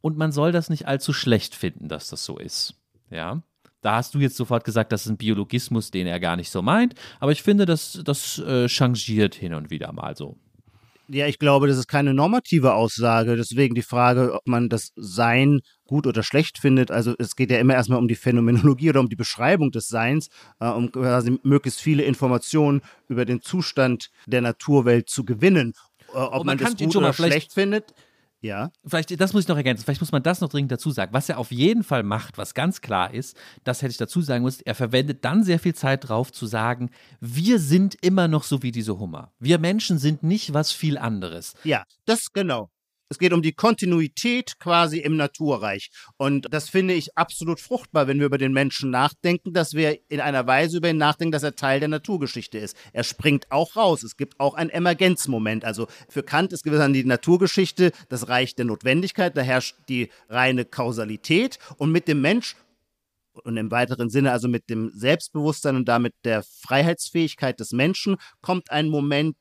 und man soll das nicht allzu schlecht finden, dass das so ist. Ja. Da hast du jetzt sofort gesagt, das ist ein Biologismus, den er gar nicht so meint. Aber ich finde, das, das äh, changiert hin und wieder mal so. Ja, ich glaube, das ist keine normative Aussage. Deswegen die Frage, ob man das Sein gut oder schlecht findet. Also es geht ja immer erstmal um die Phänomenologie oder um die Beschreibung des Seins, äh, um quasi möglichst viele Informationen über den Zustand der Naturwelt zu gewinnen. Äh, ob man, man das gut oder schlecht findet, ja. Vielleicht, das muss ich noch ergänzen, vielleicht muss man das noch dringend dazu sagen. Was er auf jeden Fall macht, was ganz klar ist, das hätte ich dazu sagen müssen, er verwendet dann sehr viel Zeit drauf zu sagen, wir sind immer noch so wie diese Hummer. Wir Menschen sind nicht was viel anderes. Ja, das genau. Es geht um die Kontinuität quasi im Naturreich. Und das finde ich absolut fruchtbar, wenn wir über den Menschen nachdenken, dass wir in einer Weise über ihn nachdenken, dass er Teil der Naturgeschichte ist. Er springt auch raus. Es gibt auch einen Emergenzmoment. Also für Kant ist gewissermaßen die Naturgeschichte das Reich der Notwendigkeit. Da herrscht die reine Kausalität. Und mit dem Mensch und im weiteren Sinne also mit dem Selbstbewusstsein und damit der Freiheitsfähigkeit des Menschen kommt ein Moment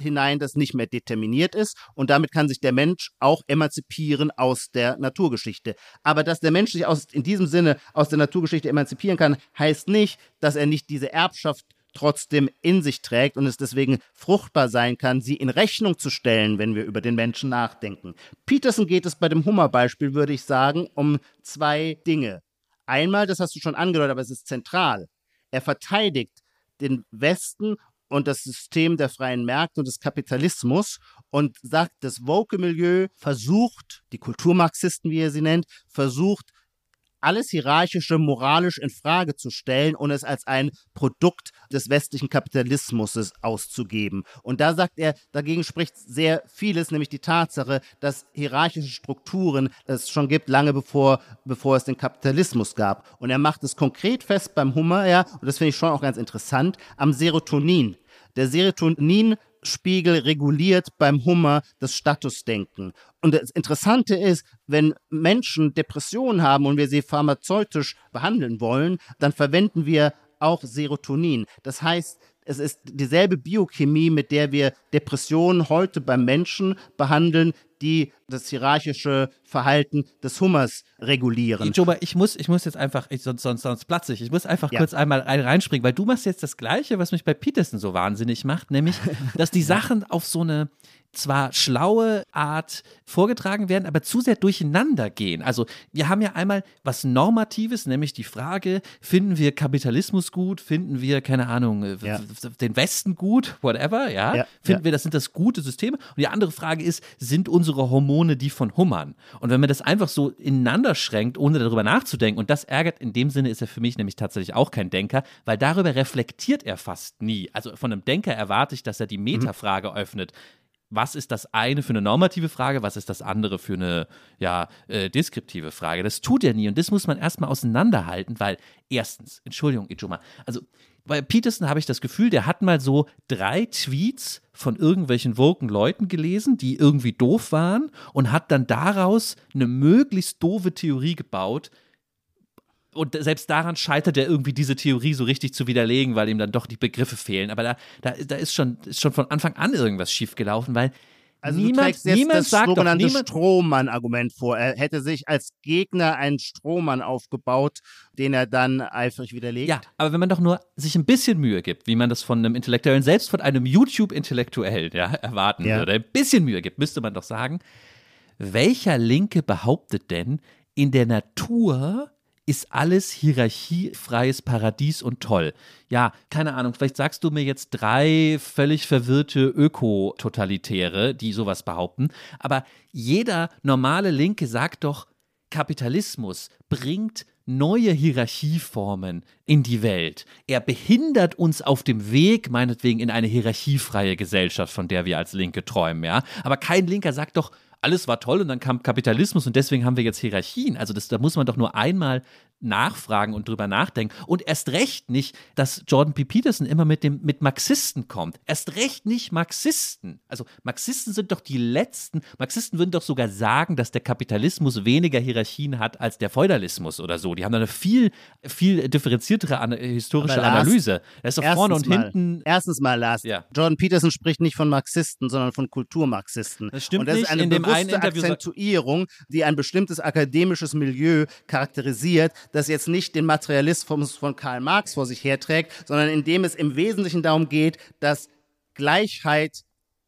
hinein, das nicht mehr determiniert ist. Und damit kann sich der Mensch auch emanzipieren aus der Naturgeschichte. Aber dass der Mensch sich aus, in diesem Sinne aus der Naturgeschichte emanzipieren kann, heißt nicht, dass er nicht diese Erbschaft trotzdem in sich trägt und es deswegen fruchtbar sein kann, sie in Rechnung zu stellen, wenn wir über den Menschen nachdenken. Peterson geht es bei dem Hummerbeispiel, würde ich sagen, um zwei Dinge. Einmal, das hast du schon angedeutet, aber es ist zentral. Er verteidigt den Westen und das System der freien Märkte und des Kapitalismus und sagt, das Woke-Milieu versucht, die Kulturmarxisten, wie er sie nennt, versucht, alles Hierarchische moralisch in Frage zu stellen und es als ein Produkt des westlichen Kapitalismus auszugeben. Und da sagt er, dagegen spricht sehr vieles, nämlich die Tatsache, dass hierarchische Strukturen es schon gibt, lange bevor, bevor es den Kapitalismus gab. Und er macht es konkret fest beim Hummer, ja, und das finde ich schon auch ganz interessant, am Serotonin. Der Serotoninspiegel reguliert beim Hummer das Statusdenken. Und das Interessante ist, wenn Menschen Depressionen haben und wir sie pharmazeutisch behandeln wollen, dann verwenden wir auch Serotonin. Das heißt, es ist dieselbe Biochemie, mit der wir Depressionen heute beim Menschen behandeln, die das hierarchische Verhalten des Hummers regulieren. Joba, ich muss, ich muss jetzt einfach, ich, sonst, sonst, sonst platze ich. Ich muss einfach ja. kurz einmal rein, reinspringen, weil du machst jetzt das Gleiche, was mich bei Peterson so wahnsinnig macht, nämlich, dass die Sachen auf so eine, zwar schlaue Art vorgetragen werden, aber zu sehr durcheinander gehen. Also wir haben ja einmal was Normatives, nämlich die Frage, finden wir Kapitalismus gut, finden wir, keine Ahnung, äh, ja. den Westen gut, whatever, ja? ja finden ja. wir, das sind das gute Systeme? Und die andere Frage ist, sind unsere Hormone die von Hummern? Und wenn man das einfach so ineinander schränkt, ohne darüber nachzudenken, und das ärgert, in dem Sinne ist er für mich nämlich tatsächlich auch kein Denker, weil darüber reflektiert er fast nie. Also von einem Denker erwarte ich, dass er die mhm. Metafrage mhm. öffnet was ist das eine für eine normative Frage, was ist das andere für eine ja, äh, deskriptive Frage. Das tut er nie und das muss man erstmal auseinanderhalten, weil erstens, Entschuldigung, Ijoma, also bei Peterson habe ich das Gefühl, der hat mal so drei Tweets von irgendwelchen woken Leuten gelesen, die irgendwie doof waren und hat dann daraus eine möglichst doofe Theorie gebaut, und selbst daran scheitert er irgendwie diese Theorie so richtig zu widerlegen, weil ihm dann doch die Begriffe fehlen. Aber da, da, da ist, schon, ist schon von Anfang an irgendwas schiefgelaufen, weil also niemand, niemand das sagt sogenannte doch, niemand Strohmann-Argument vor. Er hätte sich als Gegner einen Strohmann aufgebaut, den er dann eifrig widerlegt. Ja, aber wenn man doch nur sich ein bisschen Mühe gibt, wie man das von einem Intellektuellen, selbst von einem YouTube-Intellektuellen ja, erwarten ja. würde, ein bisschen Mühe gibt, müsste man doch sagen, welcher Linke behauptet denn, in der Natur ist alles hierarchiefreies Paradies und toll. Ja, keine Ahnung, vielleicht sagst du mir jetzt drei völlig verwirrte Öko-Totalitäre, die sowas behaupten, aber jeder normale Linke sagt doch, Kapitalismus bringt neue Hierarchieformen in die Welt. Er behindert uns auf dem Weg, meinetwegen, in eine hierarchiefreie Gesellschaft, von der wir als Linke träumen, ja. Aber kein Linker sagt doch, alles war toll und dann kam Kapitalismus und deswegen haben wir jetzt Hierarchien. Also das, da muss man doch nur einmal nachfragen und drüber nachdenken. Und erst recht nicht, dass Jordan P. Peterson immer mit dem mit Marxisten kommt. Erst recht nicht Marxisten. Also Marxisten sind doch die letzten. Marxisten würden doch sogar sagen, dass der Kapitalismus weniger Hierarchien hat als der Feudalismus oder so. Die haben da eine viel viel differenziertere an, historische Aber Lars, Analyse. Das ist doch vorne und mal, hinten. Erstens mal, Lars, Ja. Jordan Peterson spricht nicht von Marxisten, sondern von Kulturmarxisten. Das stimmt Und das nicht. ist eine In dem einen bewusste Akzentuierung, die ein bestimmtes akademisches Milieu charakterisiert, das jetzt nicht den Materialismus von Karl Marx vor sich herträgt, sondern in dem es im Wesentlichen darum geht, dass Gleichheit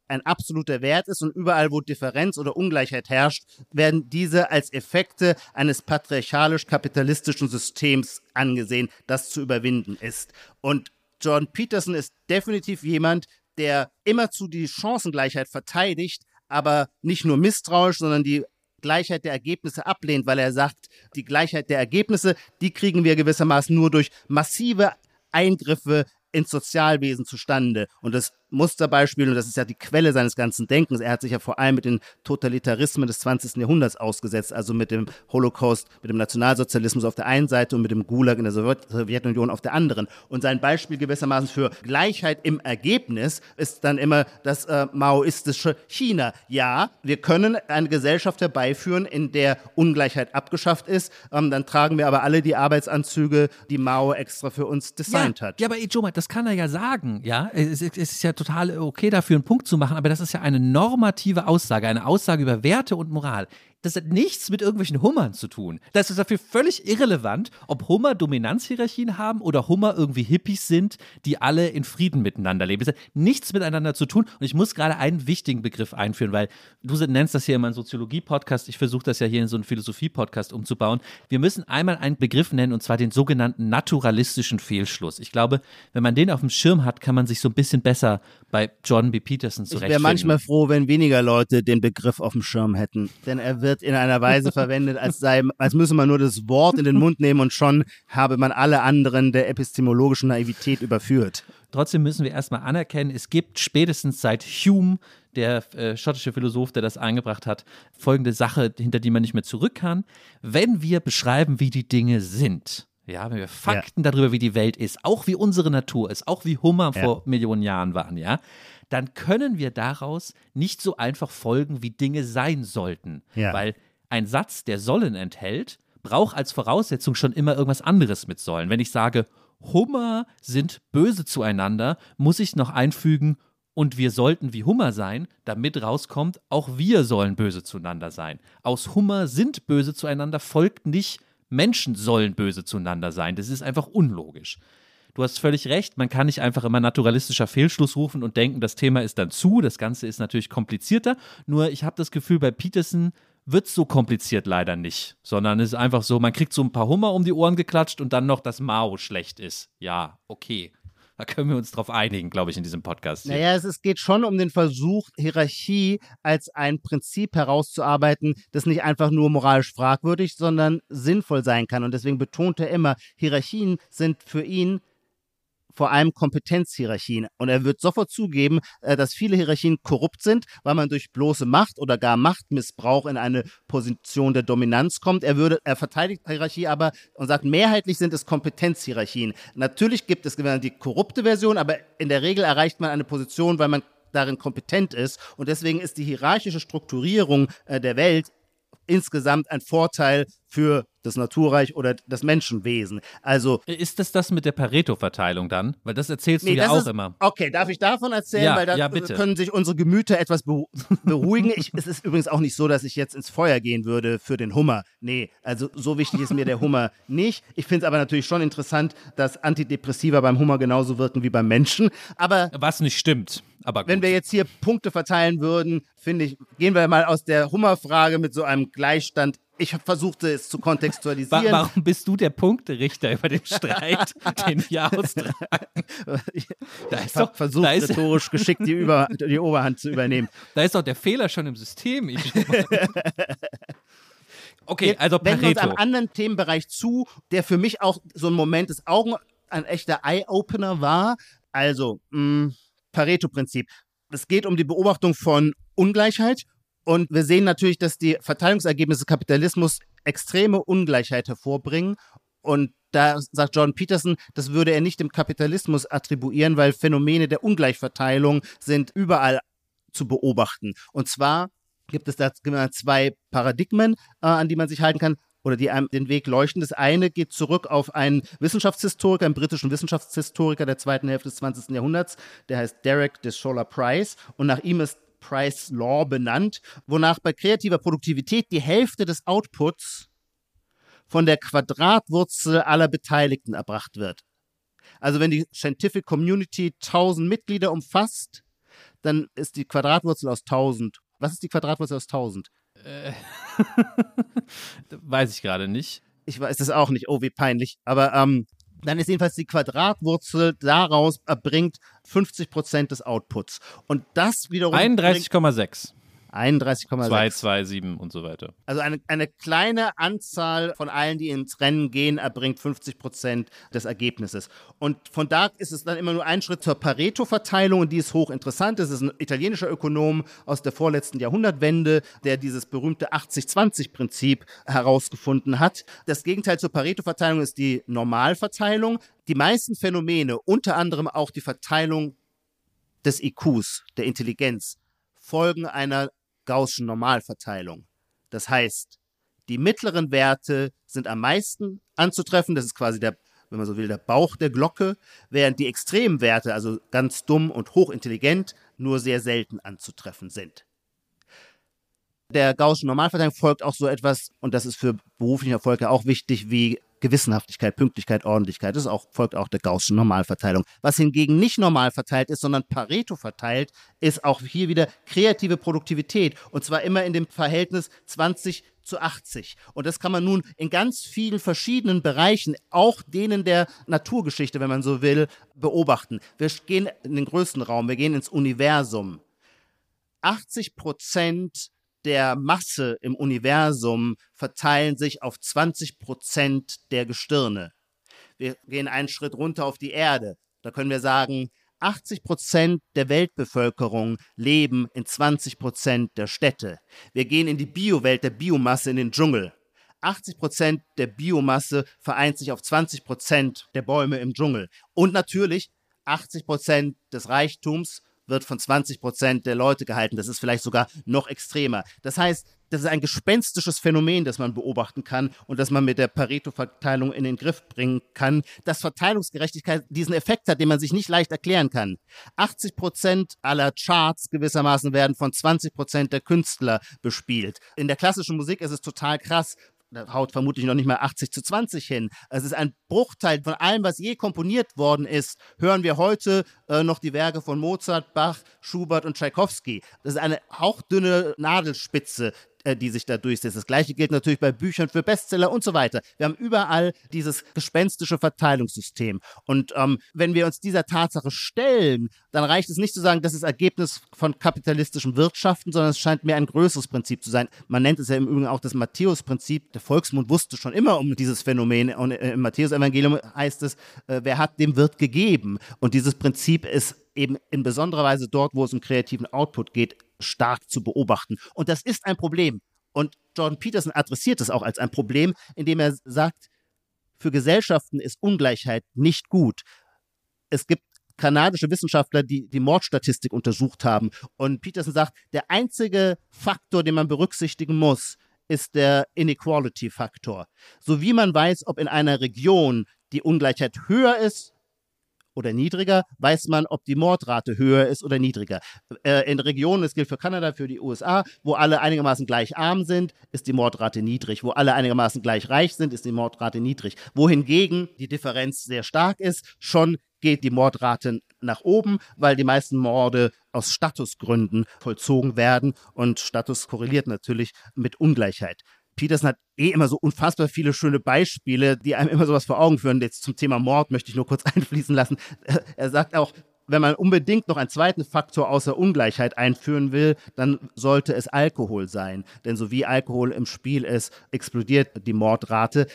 ein absoluter Wert ist und überall, wo Differenz oder Ungleichheit herrscht, werden diese als Effekte eines patriarchalisch-kapitalistischen Systems angesehen, das zu überwinden ist. Und Jordan Peterson ist definitiv jemand, der immerzu die Chancengleichheit verteidigt, aber nicht nur misstrauisch, sondern die Gleichheit der Ergebnisse ablehnt, weil er sagt, die Gleichheit der Ergebnisse, die kriegen wir gewissermaßen nur durch massive Eingriffe ins Sozialwesen zustande. Und das Musterbeispiel, und das ist ja die Quelle seines ganzen Denkens, er hat sich ja vor allem mit den Totalitarismen des 20. Jahrhunderts ausgesetzt, also mit dem Holocaust, mit dem Nationalsozialismus auf der einen Seite und mit dem Gulag in der Sowjet Sowjetunion auf der anderen. Und sein Beispiel gewissermaßen für Gleichheit im Ergebnis ist dann immer das äh, maoistische China. Ja, wir können eine Gesellschaft herbeiführen, in der Ungleichheit abgeschafft ist, ähm, dann tragen wir aber alle die Arbeitsanzüge, die Mao extra für uns designt ja, hat. Ja, aber Ijoma, das kann er ja sagen, ja. Es, es ist ja total okay, dafür einen Punkt zu machen, aber das ist ja eine normative Aussage, eine Aussage über Werte und Moral. Das hat nichts mit irgendwelchen Hummern zu tun. Das ist dafür völlig irrelevant, ob Hummer Dominanzhierarchien haben oder Hummer irgendwie Hippies sind, die alle in Frieden miteinander leben. Das hat nichts miteinander zu tun. Und ich muss gerade einen wichtigen Begriff einführen, weil du nennst das hier immer einen Soziologie-Podcast. Ich versuche das ja hier in so einen Philosophie-Podcast umzubauen. Wir müssen einmal einen Begriff nennen, und zwar den sogenannten naturalistischen Fehlschluss. Ich glaube, wenn man den auf dem Schirm hat, kann man sich so ein bisschen besser bei Jordan B. Peterson Ich wäre zurechtfinden. manchmal froh, wenn weniger Leute den Begriff auf dem Schirm hätten. Denn er wird in einer Weise verwendet, als, sei, als müsse man nur das Wort in den Mund nehmen und schon habe man alle anderen der epistemologischen Naivität überführt. Trotzdem müssen wir erstmal anerkennen, es gibt spätestens seit Hume, der äh, schottische Philosoph, der das eingebracht hat, folgende Sache, hinter die man nicht mehr zurück kann. Wenn wir beschreiben, wie die Dinge sind, ja, wenn wir Fakten darüber, wie die Welt ist, auch wie unsere Natur ist, auch wie Hummer vor Millionen Jahren waren, ja, dann können wir daraus nicht so einfach folgen, wie Dinge sein sollten. Ja. Weil ein Satz, der sollen enthält, braucht als Voraussetzung schon immer irgendwas anderes mit sollen. Wenn ich sage, Hummer sind böse zueinander, muss ich noch einfügen, und wir sollten wie Hummer sein, damit rauskommt, auch wir sollen böse zueinander sein. Aus Hummer sind böse zueinander folgt nicht, Menschen sollen böse zueinander sein. Das ist einfach unlogisch. Du hast völlig recht, man kann nicht einfach immer naturalistischer Fehlschluss rufen und denken, das Thema ist dann zu. Das Ganze ist natürlich komplizierter. Nur ich habe das Gefühl, bei Peterson wird es so kompliziert leider nicht, sondern es ist einfach so, man kriegt so ein paar Hummer um die Ohren geklatscht und dann noch, dass Mao schlecht ist. Ja, okay. Da können wir uns drauf einigen, glaube ich, in diesem Podcast. hier. Naja, es, es geht schon um den Versuch, Hierarchie als ein Prinzip herauszuarbeiten, das nicht einfach nur moralisch fragwürdig, sondern sinnvoll sein kann. Und deswegen betont er immer, Hierarchien sind für ihn vor allem Kompetenzhierarchien. Und er wird sofort zugeben, äh, dass viele Hierarchien korrupt sind, weil man durch bloße Macht oder gar Machtmissbrauch in eine Position der Dominanz kommt. Er würde, er verteidigt Hierarchie aber und sagt, mehrheitlich sind es Kompetenzhierarchien. Natürlich gibt es die korrupte Version, aber in der Regel erreicht man eine Position, weil man darin kompetent ist. Und deswegen ist die hierarchische Strukturierung äh, der Welt insgesamt ein Vorteil für das Naturreich oder das Menschenwesen. Also Ist das das mit der Pareto-Verteilung dann? Weil das erzählst du ja auch ist, immer. Okay, darf ich davon erzählen? Ja, Weil da ja, bitte. können sich unsere Gemüter etwas beru beruhigen. Ich, es ist übrigens auch nicht so, dass ich jetzt ins Feuer gehen würde für den Hummer. Nee, also so wichtig ist mir der Hummer nicht. Ich finde es aber natürlich schon interessant, dass Antidepressiva beim Hummer genauso wirken wie beim Menschen. Aber Was nicht stimmt. Aber gut. wenn wir jetzt hier Punkte verteilen würden, finde ich, gehen wir mal aus der Hummerfrage mit so einem Gleichstand. Ich versuchte es zu kontextualisieren. warum bist du der Punkterichter über den Streit, den wir austragen? Da Ich ist habe doch, versucht, da ist, rhetorisch geschickt die, Über die Oberhand zu übernehmen. da ist doch der Fehler schon im System. Ich okay, also wenden uns Pareto. einem anderen Themenbereich zu, der für mich auch so ein Moment des Augen, ein echter Eye-Opener war. Also, mh, Pareto-Prinzip. Es geht um die Beobachtung von Ungleichheit. Und wir sehen natürlich, dass die Verteilungsergebnisse Kapitalismus extreme Ungleichheit hervorbringen. Und da sagt Jordan Peterson, das würde er nicht dem Kapitalismus attribuieren, weil Phänomene der Ungleichverteilung sind überall zu beobachten. Und zwar gibt es da zwei Paradigmen, äh, an die man sich halten kann oder die einem den Weg leuchten. Das eine geht zurück auf einen Wissenschaftshistoriker, einen britischen Wissenschaftshistoriker der zweiten Hälfte des 20. Jahrhunderts, der heißt Derek Deshola Price und nach ihm ist Price Law benannt, wonach bei kreativer Produktivität die Hälfte des Outputs von der Quadratwurzel aller Beteiligten erbracht wird. Also wenn die Scientific Community 1000 Mitglieder umfasst, dann ist die Quadratwurzel aus 1000. Was ist die Quadratwurzel aus 1000? Weiß ich gerade nicht. Ich weiß es auch nicht. Oh, wie peinlich. Aber ähm, dann ist jedenfalls die Quadratwurzel daraus erbringt 50 Prozent des Outputs. Und das wiederum. 31,6. 31,6. 227 und so weiter. Also eine, eine kleine Anzahl von allen, die ins Rennen gehen, erbringt 50 Prozent des Ergebnisses. Und von da ist es dann immer nur ein Schritt zur Pareto-Verteilung und die ist hochinteressant. Das ist ein italienischer Ökonom aus der vorletzten Jahrhundertwende, der dieses berühmte 80-20-Prinzip herausgefunden hat. Das Gegenteil zur Pareto-Verteilung ist die Normalverteilung. Die meisten Phänomene, unter anderem auch die Verteilung des IQs, der Intelligenz, folgen einer Gaußschen Normalverteilung. Das heißt, die mittleren Werte sind am meisten anzutreffen. Das ist quasi der, wenn man so will, der Bauch der Glocke, während die extremen Werte, also ganz dumm und hochintelligent, nur sehr selten anzutreffen sind. Der Gaußschen Normalverteilung folgt auch so etwas, und das ist für beruflichen Erfolg ja auch wichtig, wie Gewissenhaftigkeit, Pünktlichkeit, Ordentlichkeit. Das auch, folgt auch der Gaußschen Normalverteilung. Was hingegen nicht normal verteilt ist, sondern Pareto verteilt, ist auch hier wieder kreative Produktivität. Und zwar immer in dem Verhältnis 20 zu 80. Und das kann man nun in ganz vielen verschiedenen Bereichen, auch denen der Naturgeschichte, wenn man so will, beobachten. Wir gehen in den größten Raum, wir gehen ins Universum. 80 Prozent der Masse im Universum verteilen sich auf 20 Prozent der Gestirne. Wir gehen einen Schritt runter auf die Erde. Da können wir sagen, 80 Prozent der Weltbevölkerung leben in 20 Prozent der Städte. Wir gehen in die Biowelt der Biomasse in den Dschungel. 80 Prozent der Biomasse vereint sich auf 20 Prozent der Bäume im Dschungel. Und natürlich 80 Prozent des Reichtums wird von 20 Prozent der Leute gehalten. Das ist vielleicht sogar noch extremer. Das heißt, das ist ein gespenstisches Phänomen, das man beobachten kann und das man mit der Pareto-Verteilung in den Griff bringen kann, dass Verteilungsgerechtigkeit diesen Effekt hat, den man sich nicht leicht erklären kann. 80 Prozent aller Charts gewissermaßen werden von 20 Prozent der Künstler bespielt. In der klassischen Musik ist es total krass haut vermutlich noch nicht mal 80 zu 20 hin. Es ist ein Bruchteil von allem, was je komponiert worden ist. Hören wir heute äh, noch die Werke von Mozart, Bach, Schubert und Tschaikowski. Das ist eine hauchdünne Nadelspitze, äh, die sich da durchsetzt. Das gleiche gilt natürlich bei Büchern für Bestseller und so weiter. Wir haben überall dieses gespenstische Verteilungssystem. Und ähm, wenn wir uns dieser Tatsache stellen, dann reicht es nicht zu sagen, das ist Ergebnis von kapitalistischen Wirtschaften, sondern es scheint mir ein größeres Prinzip zu sein. Man nennt es ja im Übrigen auch das Matthäus-Prinzip. Der Volksmund wusste schon immer um dieses Phänomen. Und äh, im Matthäus-Evangelium heißt es, äh, wer hat, dem wird gegeben. Und dieses Prinzip ist eben in besonderer Weise dort, wo es um kreativen Output geht, stark zu beobachten. Und das ist ein Problem. Und Jordan Peterson adressiert es auch als ein Problem, indem er sagt, für Gesellschaften ist Ungleichheit nicht gut. Es gibt kanadische Wissenschaftler, die die Mordstatistik untersucht haben. Und Peterson sagt, der einzige Faktor, den man berücksichtigen muss, ist der Inequality-Faktor. So wie man weiß, ob in einer Region die Ungleichheit höher ist oder niedriger, weiß man, ob die Mordrate höher ist oder niedriger. Äh, in Regionen, das gilt für Kanada, für die USA, wo alle einigermaßen gleich arm sind, ist die Mordrate niedrig. Wo alle einigermaßen gleich reich sind, ist die Mordrate niedrig. Wohingegen die Differenz sehr stark ist, schon geht die Mordrate nach oben, weil die meisten Morde aus Statusgründen vollzogen werden und Status korreliert natürlich mit Ungleichheit. Peterson hat eh immer so unfassbar viele schöne Beispiele, die einem immer sowas vor Augen führen. Jetzt zum Thema Mord möchte ich nur kurz einfließen lassen. Er sagt auch, wenn man unbedingt noch einen zweiten Faktor außer Ungleichheit einführen will, dann sollte es Alkohol sein. Denn so wie Alkohol im Spiel ist, explodiert die Mordrate.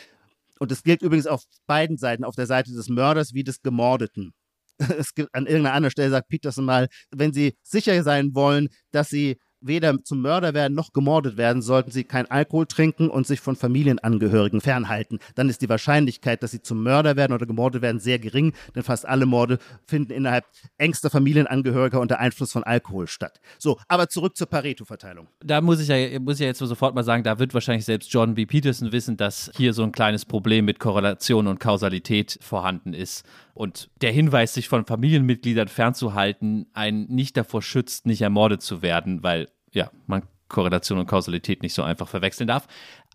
Und das gilt übrigens auf beiden Seiten, auf der Seite des Mörders wie des Gemordeten. Es gibt an irgendeiner anderen Stelle, sagt Peterson mal, wenn Sie sicher sein wollen, dass Sie weder zum Mörder werden noch gemordet werden, sollten sie kein Alkohol trinken und sich von Familienangehörigen fernhalten. Dann ist die Wahrscheinlichkeit, dass sie zum Mörder werden oder gemordet werden, sehr gering, denn fast alle Morde finden innerhalb engster Familienangehöriger unter Einfluss von Alkohol statt. So, aber zurück zur Pareto-Verteilung. Da muss ich, ja, muss ich ja jetzt sofort mal sagen, da wird wahrscheinlich selbst John B. Peterson wissen, dass hier so ein kleines Problem mit Korrelation und Kausalität vorhanden ist. Und der Hinweis, sich von Familienmitgliedern fernzuhalten, einen nicht davor schützt, nicht ermordet zu werden, weil ja, man Korrelation und Kausalität nicht so einfach verwechseln darf.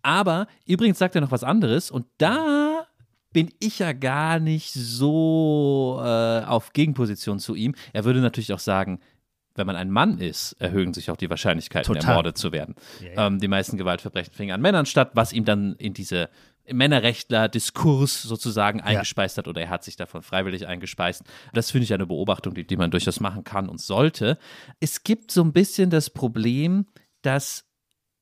Aber übrigens sagt er noch was anderes und da bin ich ja gar nicht so äh, auf Gegenposition zu ihm. Er würde natürlich auch sagen, wenn man ein Mann ist, erhöhen sich auch die Wahrscheinlichkeiten, Total. ermordet zu werden. Ja, ja. Ähm, die meisten Gewaltverbrechen fingen an Männern statt, was ihm dann in diese Männerrechtler-Diskurs sozusagen eingespeist hat oder er hat sich davon freiwillig eingespeist. Das finde ich eine Beobachtung, die, die man durchaus machen kann und sollte. Es gibt so ein bisschen das Problem, dass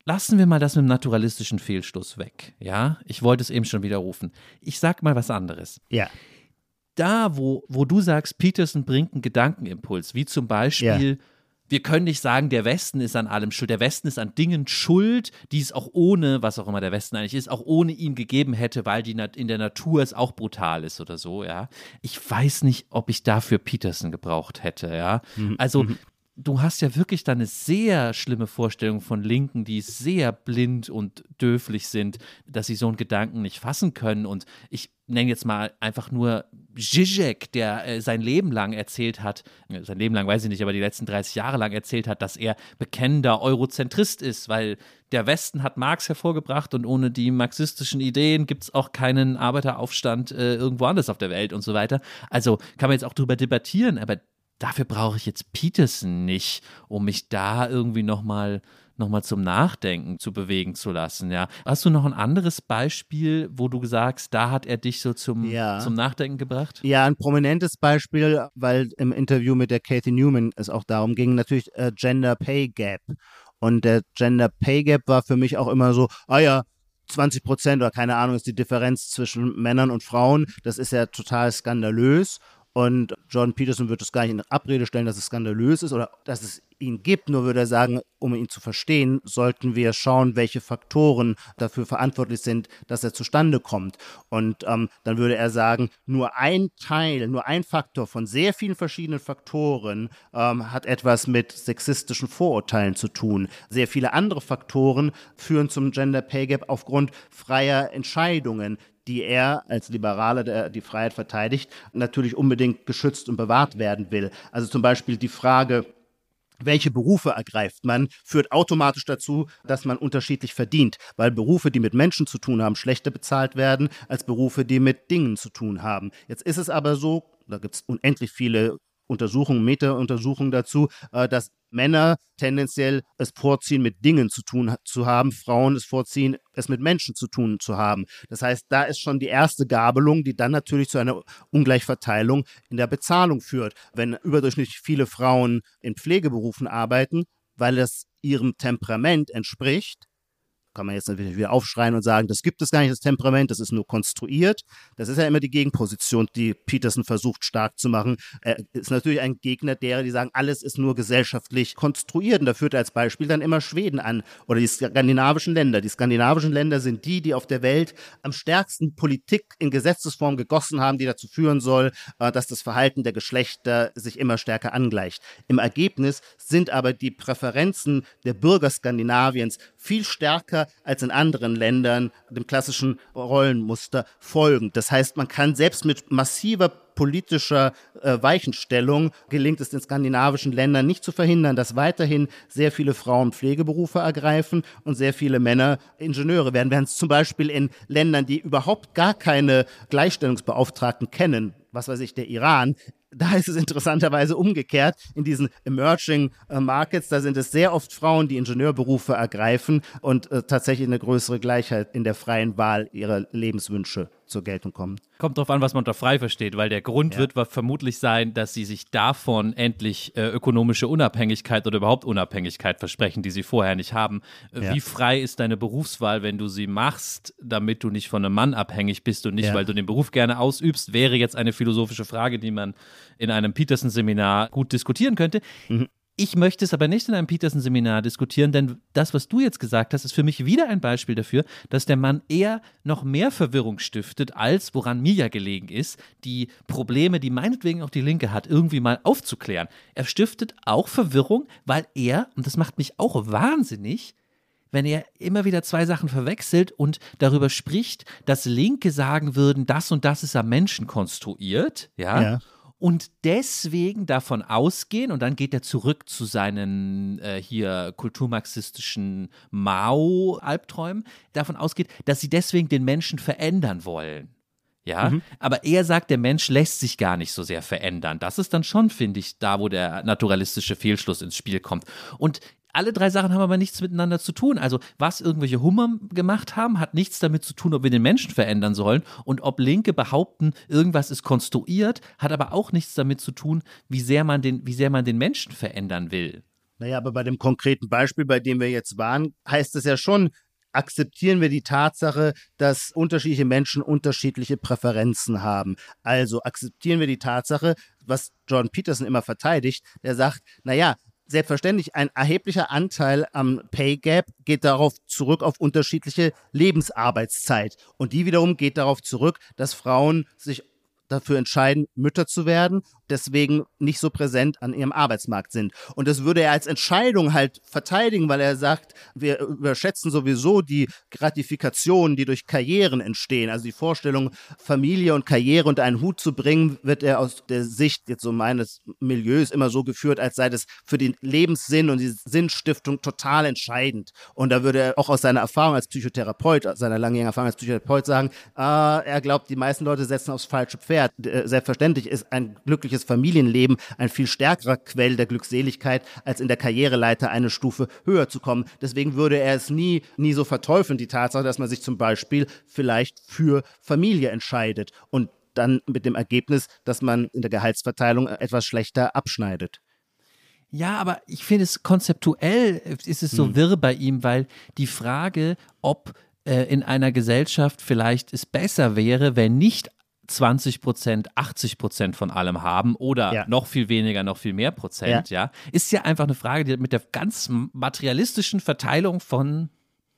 lassen wir mal das mit dem naturalistischen Fehlschluss weg. Ja, ich wollte es eben schon widerrufen. Ich sag mal was anderes. Ja. Da, wo, wo du sagst, Peterson bringt einen Gedankenimpuls, wie zum Beispiel, wir können nicht sagen, der Westen ist an allem schuld. Der Westen ist an Dingen schuld, die es auch ohne, was auch immer der Westen eigentlich ist, auch ohne ihn gegeben hätte, weil die in der Natur es auch brutal ist oder so, ja. Ich weiß nicht, ob ich dafür Peterson gebraucht hätte, ja. Also, du hast ja wirklich da eine sehr schlimme Vorstellung von Linken, die sehr blind und döflich sind, dass sie so einen Gedanken nicht fassen können. Und ich nenne jetzt mal einfach nur Zizek, der äh, sein Leben lang erzählt hat, äh, sein Leben lang weiß ich nicht, aber die letzten 30 Jahre lang erzählt hat, dass er bekennender Eurozentrist ist, weil der Westen hat Marx hervorgebracht und ohne die marxistischen Ideen gibt es auch keinen Arbeiteraufstand äh, irgendwo anders auf der Welt und so weiter. Also kann man jetzt auch drüber debattieren, aber dafür brauche ich jetzt Peterson nicht, um mich da irgendwie nochmal noch mal zum Nachdenken zu bewegen zu lassen, ja. Hast du noch ein anderes Beispiel, wo du sagst, da hat er dich so zum, Ja. zum Nachdenken gebracht? Ja, ein prominentes Beispiel, weil im Interview mit der Kathy Newman es auch darum ging, natürlich äh, Gender Pay Gap. Und der Gender Pay Gap war für mich auch immer so, ah ja, 20 Prozent oder keine Ahnung ist die Differenz zwischen Männern und Frauen. Das ist ja total skandalös. Und John Peterson wird es gar nicht in Abrede stellen, dass es skandalös ist oder dass es ihn gibt. Nur würde er sagen, um ihn zu verstehen, sollten wir schauen, welche Faktoren dafür verantwortlich sind, dass er zustande kommt. Und ähm, dann würde er sagen, nur ein Teil, nur ein Faktor von sehr vielen verschiedenen Faktoren ähm, hat etwas mit sexistischen Vorurteilen zu tun. Sehr viele andere Faktoren führen zum Gender Pay Gap aufgrund freier Entscheidungen, die er als Liberaler, der die Freiheit verteidigt, natürlich unbedingt geschützt und bewahrt werden will. Also zum Beispiel die Frage, welche Berufe ergreift man, führt automatisch dazu, dass man unterschiedlich verdient, weil Berufe, die mit Menschen zu tun haben, schlechter bezahlt werden als Berufe, die mit Dingen zu tun haben. Jetzt ist es aber so, da gibt es unendlich viele Untersuchungen, Meta-Untersuchungen dazu, äh, dass Männer tendenziell es vorziehen, mit Dingen zu tun zu haben, Frauen es vorziehen, es mit Menschen zu tun zu haben. Das heißt, da ist schon die erste Gabelung, die dann natürlich zu einer Ungleichverteilung in der Bezahlung führt. Wenn überdurchschnittlich viele Frauen in Pflegeberufen arbeiten, weil es ihrem Temperament entspricht, kann man jetzt natürlich wieder aufschreien und sagen, das gibt es gar nicht, das Temperament, das ist nur konstruiert. Das ist ja immer die Gegenposition, die Peterson versucht stark zu machen. Er ist natürlich ein Gegner derer, die sagen, alles ist nur gesellschaftlich konstruiert. Und da führt er als Beispiel dann immer Schweden an oder die skandinavischen Länder. Die skandinavischen Länder sind die, die auf der Welt am stärksten Politik in Gesetzesform gegossen haben, die dazu führen soll, äh, dass das Verhalten der Geschlechter sich immer stärker angleicht. Im Ergebnis sind aber die Präferenzen der Bürger Skandinaviens viel stärker als in anderen Ländern dem klassischen Rollenmuster folgen. Das heißt, man kann selbst mit massiver politischer äh, Weichenstellung gelingt es den skandinavischen Ländern nicht zu verhindern, dass weiterhin sehr viele Frauen Pflegeberufe ergreifen und sehr viele Männer Ingenieure werden. Während es zum Beispiel in Ländern, die überhaupt gar keine Gleichstellungsbeauftragten kennen, was weiß ich, der Iran, da ist es interessanterweise umgekehrt. In diesen Emerging äh, Markets, da sind es sehr oft Frauen, die Ingenieurberufe ergreifen und äh, tatsächlich eine größere Gleichheit in der freien Wahl ihrer Lebenswünsche zur Geltung kommen. Kommt drauf an, was man unter frei versteht, weil der Grund ja. wird vermutlich sein, dass sie sich davon endlich äh, ökonomische Unabhängigkeit oder überhaupt Unabhängigkeit versprechen, die sie vorher nicht haben. Äh, ja. Wie frei ist deine Berufswahl, wenn du sie machst, damit du nicht von einem Mann abhängig bist und nicht, ja. weil du den Beruf gerne ausübst, wäre jetzt eine philosophische Frage, die man in einem Peterson-Seminar gut diskutieren könnte. Mhm. Ich möchte es aber nicht in einem Peterson-Seminar diskutieren, denn das, was du jetzt gesagt hast, ist für mich wieder ein Beispiel dafür, dass der Mann eher noch mehr Verwirrung stiftet, als woran mir ja gelegen ist, die Probleme, die meinetwegen auch die Linke hat, irgendwie mal aufzuklären. Er stiftet auch Verwirrung, weil er, und das macht mich auch wahnsinnig, wenn er immer wieder zwei Sachen verwechselt und darüber spricht, dass Linke sagen würden, das und das ist am Menschen konstruiert, ja. ja und deswegen davon ausgehen, und dann geht er zurück zu seinen äh, hier kulturmarxistischen Mao-Albträumen, davon ausgeht, dass sie deswegen den Menschen verändern wollen. Ja, mhm. aber er sagt, der Mensch lässt sich gar nicht so sehr verändern. Das ist dann schon, finde ich, da, wo der naturalistische Fehlschluss ins Spiel kommt. Und alle drei Sachen haben aber nichts miteinander zu tun. Also, was irgendwelche Hummer gemacht haben, hat nichts damit zu tun, ob wir den Menschen verändern sollen. Und ob Linke behaupten, irgendwas ist konstruiert, hat aber auch nichts damit zu tun, wie sehr man den, wie sehr man den Menschen verändern will. Naja, aber bei dem konkreten Beispiel, bei dem wir jetzt waren, heißt es ja schon, akzeptieren wir die Tatsache, dass unterschiedliche Menschen unterschiedliche Präferenzen haben. Also akzeptieren wir die Tatsache, was John Peterson immer verteidigt, der sagt, naja, Selbstverständlich, ein erheblicher Anteil am Pay Gap geht darauf zurück auf unterschiedliche Lebensarbeitszeit. Und die wiederum geht darauf zurück, dass Frauen sich dafür entscheiden, Mütter zu werden deswegen nicht so präsent an ihrem Arbeitsmarkt sind. Und das würde er als Entscheidung halt verteidigen, weil er sagt, wir überschätzen sowieso die Gratifikationen, die durch Karrieren entstehen. Also die Vorstellung, Familie und Karriere unter einen Hut zu bringen, wird er aus der Sicht jetzt so meines Milieus immer so geführt, als sei das für den Lebenssinn und die Sinnstiftung total entscheidend. Und da würde er auch aus seiner Erfahrung als Psychotherapeut, seiner langjährigen Erfahrung als Psychotherapeut sagen, äh, er glaubt, die meisten Leute setzen aufs falsche Pferd. Äh, selbstverständlich ist ein glückliches Familienleben ein viel stärkerer Quell der Glückseligkeit, als in der Karriereleiter eine Stufe höher zu kommen. Deswegen würde er es nie, nie so verteufeln, die Tatsache, dass man sich zum Beispiel vielleicht für Familie entscheidet und dann mit dem Ergebnis, dass man in der Gehaltsverteilung etwas schlechter abschneidet. Ja, aber ich finde es konzeptuell ist es so hm. wirr bei ihm, weil die Frage, ob äh, in einer Gesellschaft vielleicht es besser wäre, wenn nicht 20 Prozent, 80 Prozent von allem haben oder ja. noch viel weniger, noch viel mehr Prozent, ja. ja, ist ja einfach eine Frage, die hat mit der ganz materialistischen Verteilung von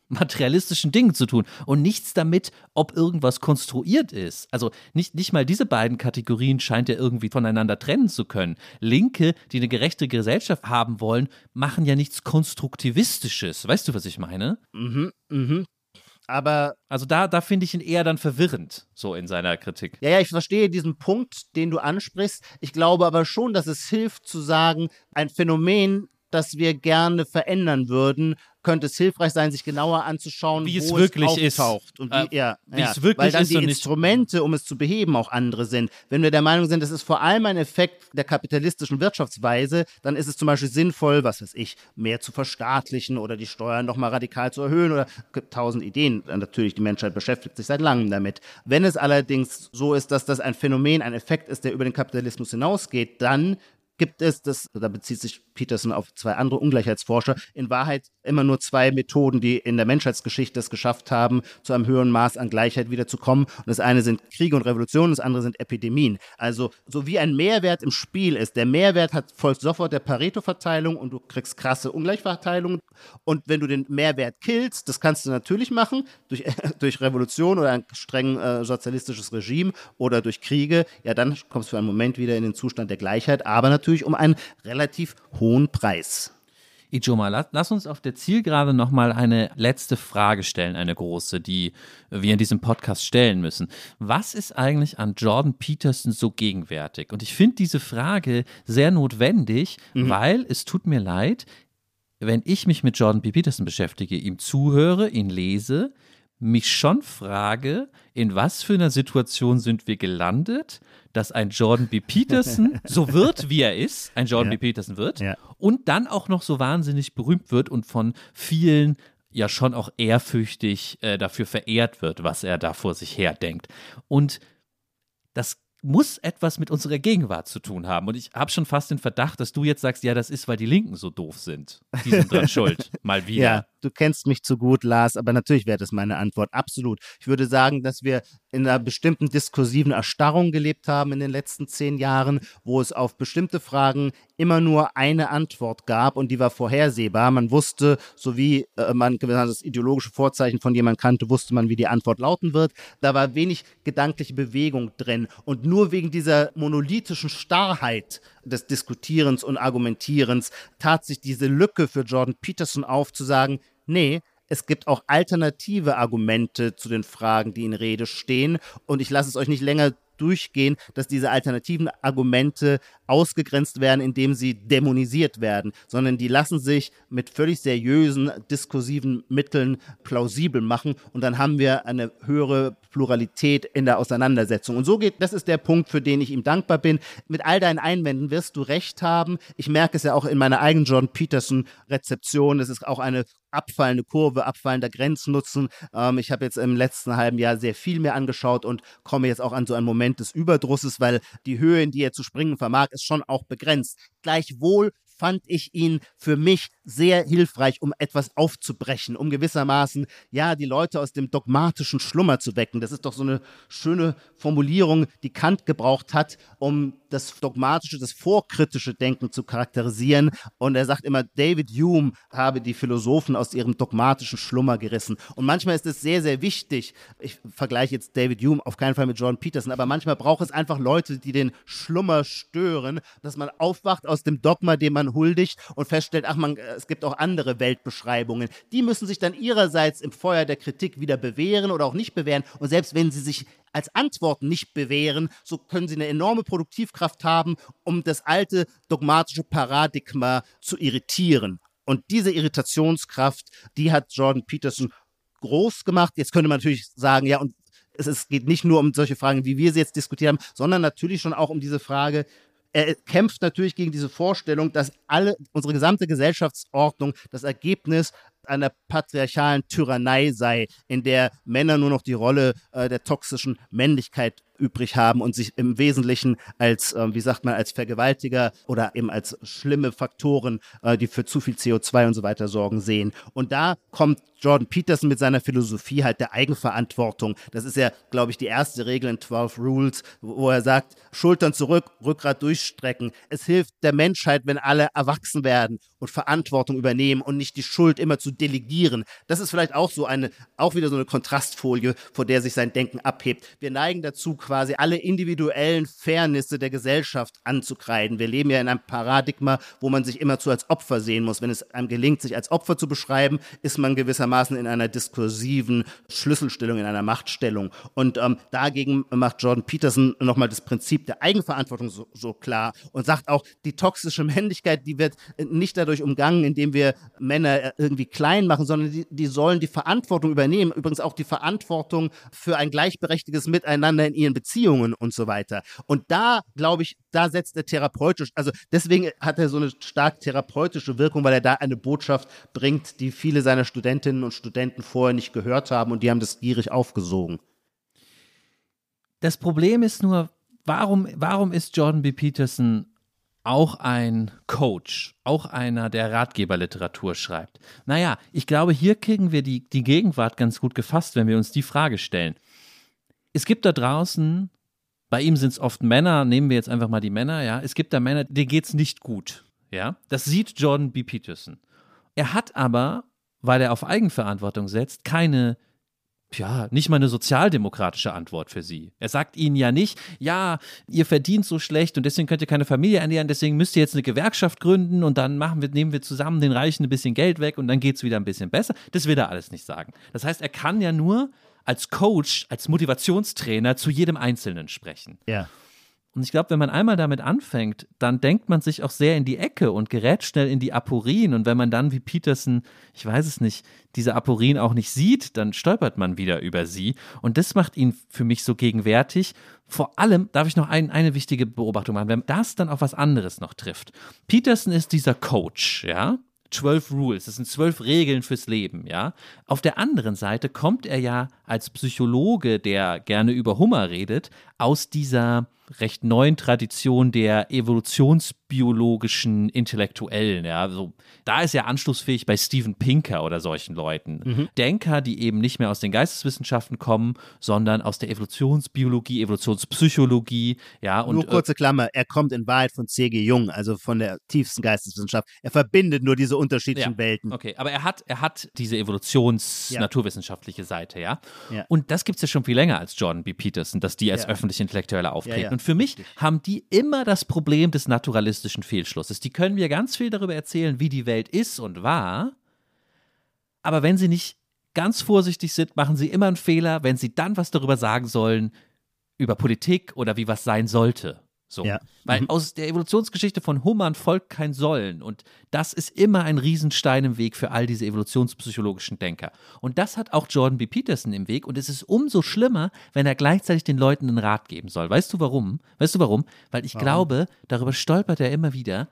materialistischen Dingen zu tun und nichts damit, ob irgendwas konstruiert ist. Also nicht, nicht mal diese beiden Kategorien scheint er irgendwie voneinander trennen zu können. Linke, die eine gerechte Gesellschaft haben wollen, machen ja nichts Konstruktivistisches. Weißt du, was ich meine? Mhm, mhm. Aber. Also da, da finde ich ihn eher dann verwirrend, so in seiner Kritik. Ja, ja, ich verstehe diesen Punkt, den du ansprichst. Ich glaube aber schon, dass es hilft zu sagen, ein Phänomen, das wir gerne verändern würden, könnte es hilfreich sein, sich genauer anzuschauen, wie es wirklich es auftaucht. Und wie, äh, ja, wie ja, es wirklich weil dann ist die Instrumente, um es zu beheben, auch andere sind. Wenn wir der Meinung sind, es ist vor allem ein Effekt der kapitalistischen Wirtschaftsweise, dann ist es zum Beispiel sinnvoll, was weiß ich, mehr zu verstaatlichen oder die Steuern nochmal radikal zu erhöhen oder gibt tausend Ideen. Natürlich, die Menschheit beschäftigt sich seit langem damit. Wenn es allerdings so ist, dass das ein Phänomen, ein Effekt ist, der über den Kapitalismus hinausgeht, dann gibt es, das, da bezieht sich Peterson auf zwei andere Ungleichheitsforscher, in Wahrheit immer nur zwei Methoden, die in der Menschheitsgeschichte es geschafft haben, zu einem höheren Maß an Gleichheit wiederzukommen. Und das eine sind Kriege und Revolutionen, das andere sind Epidemien. Also, so wie ein Mehrwert im Spiel ist, der Mehrwert hat, folgt sofort der Pareto-Verteilung und du kriegst krasse Ungleichverteilung. Und wenn du den Mehrwert killst, das kannst du natürlich machen, durch, durch Revolution oder ein streng äh, sozialistisches Regime oder durch Kriege, ja, dann kommst du für einen Moment wieder in den Zustand der Gleichheit, aber natürlich um einen relativ hohen Preis. Ijoma, lass, lass uns auf der Zielgerade nochmal eine letzte Frage stellen, eine große, die wir in diesem Podcast stellen müssen. Was ist eigentlich an Jordan Peterson so gegenwärtig? Und ich finde diese Frage sehr notwendig, mhm. weil es tut mir leid, wenn ich mich mit Jordan B. Peterson beschäftige, ihm zuhöre, ihn lese, mich schon frage, in was für einer Situation sind wir gelandet, dass ein Jordan B. Peterson so wird, wie er ist, ein Jordan ja. B. Peterson wird, ja. und dann auch noch so wahnsinnig berühmt wird und von vielen ja schon auch ehrfürchtig äh, dafür verehrt wird, was er da vor sich her denkt. Und das muss etwas mit unserer Gegenwart zu tun haben. Und ich habe schon fast den Verdacht, dass du jetzt sagst, ja, das ist, weil die Linken so doof sind. Die sind dran schuld. Mal wieder. Ja, du kennst mich zu gut, Lars, aber natürlich wäre das meine Antwort. Absolut. Ich würde sagen, dass wir in einer bestimmten diskursiven Erstarrung gelebt haben in den letzten zehn Jahren, wo es auf bestimmte Fragen immer nur eine Antwort gab und die war vorhersehbar. Man wusste, so wie äh, man das ideologische Vorzeichen von jemandem kannte, wusste man, wie die Antwort lauten wird. Da war wenig gedankliche Bewegung drin. Und nur wegen dieser monolithischen Starrheit des Diskutierens und Argumentierens tat sich diese Lücke für Jordan Peterson auf, zu sagen, nee, es gibt auch alternative Argumente zu den Fragen, die in Rede stehen. Und ich lasse es euch nicht länger durchgehen, dass diese alternativen Argumente ausgegrenzt werden, indem sie dämonisiert werden, sondern die lassen sich mit völlig seriösen diskursiven Mitteln plausibel machen und dann haben wir eine höhere Pluralität in der Auseinandersetzung. Und so geht, das ist der Punkt, für den ich ihm dankbar bin. Mit all deinen Einwänden wirst du recht haben. Ich merke es ja auch in meiner eigenen John Peterson Rezeption. Es ist auch eine abfallende Kurve, abfallender Grenznutzen. Ähm, ich habe jetzt im letzten halben Jahr sehr viel mehr angeschaut und komme jetzt auch an so einen Moment des Überdrusses, weil die Höhe, in die er zu springen vermag, ist schon auch begrenzt. Gleichwohl fand ich ihn für mich sehr hilfreich, um etwas aufzubrechen, um gewissermaßen, ja, die Leute aus dem dogmatischen Schlummer zu wecken. Das ist doch so eine schöne Formulierung, die Kant gebraucht hat, um das dogmatische, das vorkritische Denken zu charakterisieren. Und er sagt immer, David Hume habe die Philosophen aus ihrem dogmatischen Schlummer gerissen. Und manchmal ist es sehr, sehr wichtig, ich vergleiche jetzt David Hume auf keinen Fall mit Jordan Peterson, aber manchmal braucht es einfach Leute, die den Schlummer stören, dass man aufwacht aus dem Dogma, dem man huldigt und feststellt, ach man, es gibt auch andere Weltbeschreibungen. Die müssen sich dann ihrerseits im Feuer der Kritik wieder bewähren oder auch nicht bewähren. Und selbst wenn sie sich als Antworten nicht bewähren, so können sie eine enorme Produktivkraft haben, um das alte dogmatische Paradigma zu irritieren. Und diese Irritationskraft, die hat Jordan Peterson groß gemacht. Jetzt könnte man natürlich sagen, ja, und es, es geht nicht nur um solche Fragen, wie wir sie jetzt diskutiert haben, sondern natürlich schon auch um diese Frage, er kämpft natürlich gegen diese Vorstellung, dass alle, unsere gesamte Gesellschaftsordnung das Ergebnis einer patriarchalen Tyrannei sei, in der Männer nur noch die Rolle äh, der toxischen Männlichkeit übrig haben und sich im Wesentlichen als, äh, wie sagt man, als Vergewaltiger oder eben als schlimme Faktoren, äh, die für zu viel CO2 und so weiter sorgen, sehen. Und da kommt Jordan Peterson mit seiner Philosophie halt der Eigenverantwortung. Das ist ja, glaube ich, die erste Regel in 12 Rules, wo er sagt, Schultern zurück, Rückgrat durchstrecken. Es hilft der Menschheit, wenn alle erwachsen werden und Verantwortung übernehmen und nicht die Schuld immer zu delegieren. Das ist vielleicht auch so eine, auch wieder so eine Kontrastfolie, vor der sich sein Denken abhebt. Wir neigen dazu, quasi alle individuellen Fairnisse der Gesellschaft anzukreiden. Wir leben ja in einem Paradigma, wo man sich immerzu als Opfer sehen muss. Wenn es einem gelingt, sich als Opfer zu beschreiben, ist man gewissermaßen in einer diskursiven Schlüsselstellung, in einer Machtstellung. Und ähm, dagegen macht Jordan Peterson nochmal das Prinzip der Eigenverantwortung so, so klar und sagt auch, die toxische Männlichkeit, die wird nicht dadurch umgangen, indem wir Männer irgendwie klein machen, sondern die, die sollen die Verantwortung übernehmen. Übrigens auch die Verantwortung für ein gleichberechtigtes Miteinander in ihren Beziehungen und so weiter. Und da, glaube ich, da setzt er therapeutisch, also deswegen hat er so eine stark therapeutische Wirkung, weil er da eine Botschaft bringt, die viele seiner Studentinnen und Studenten vorher nicht gehört haben und die haben das gierig aufgesogen. Das Problem ist nur, warum, warum ist Jordan B. Peterson auch ein Coach, auch einer, der Ratgeberliteratur schreibt? Naja, ich glaube, hier kriegen wir die, die Gegenwart ganz gut gefasst, wenn wir uns die Frage stellen. Es gibt da draußen, bei ihm sind es oft Männer, nehmen wir jetzt einfach mal die Männer, ja, es gibt da Männer, denen geht es nicht gut, ja. Das sieht Jordan B. Peterson. Er hat aber, weil er auf Eigenverantwortung setzt, keine ja, nicht mal eine sozialdemokratische Antwort für sie. Er sagt ihnen ja nicht, ja, ihr verdient so schlecht und deswegen könnt ihr keine Familie ernähren, deswegen müsst ihr jetzt eine Gewerkschaft gründen und dann machen wir, nehmen wir zusammen den Reichen ein bisschen Geld weg und dann geht es wieder ein bisschen besser. Das will er alles nicht sagen. Das heißt, er kann ja nur als Coach, als Motivationstrainer zu jedem Einzelnen sprechen. Ja. Und ich glaube, wenn man einmal damit anfängt, dann denkt man sich auch sehr in die Ecke und gerät schnell in die Aporien. Und wenn man dann wie Peterson, ich weiß es nicht, diese Aporien auch nicht sieht, dann stolpert man wieder über sie. Und das macht ihn für mich so gegenwärtig. Vor allem darf ich noch ein, eine wichtige Beobachtung machen, wenn das dann auf was anderes noch trifft. Peterson ist dieser Coach, ja, 12 Rules, das sind zwölf Regeln fürs Leben, ja. Auf der anderen Seite kommt er ja als Psychologe, der gerne über Hummer redet, aus dieser recht neuen Tradition der evolutionsbiologischen Intellektuellen. Ja, so, da ist er anschlussfähig bei Steven Pinker oder solchen Leuten. Mhm. Denker, die eben nicht mehr aus den Geisteswissenschaften kommen, sondern aus der Evolutionsbiologie, Evolutionspsychologie. Ja, und, nur kurze Klammer, er kommt in Wahrheit von C.G. Jung, also von der tiefsten Geisteswissenschaft. Er verbindet nur diese unterschiedlichen ja, Welten. Okay, aber er hat, er hat diese evolutions-naturwissenschaftliche ja. Seite, ja? ja. Und das gibt es ja schon viel länger als Jordan B. Peterson, dass die als öffentliche Intellektuelle auftreten. Und für mich haben die immer das Problem des naturalistischen Fehlschlusses. Die können mir ganz viel darüber erzählen, wie die Welt ist und war, aber wenn sie nicht ganz vorsichtig sind, machen sie immer einen Fehler, wenn sie dann was darüber sagen sollen, über Politik oder wie was sein sollte. So. Ja. Weil Mhm. aus der Evolutionsgeschichte von Hummern folgt kein Sollen. Und das ist immer ein Riesenstein im Weg für all diese evolutionspsychologischen Denker. Und das hat auch Jordan B. Peterson im Weg. Und es ist umso schlimmer, wenn er gleichzeitig den Leuten einen Rat geben soll. Weißt du warum? Weißt du warum? Weil ich Warum? glaube, darüber stolpert er immer wieder.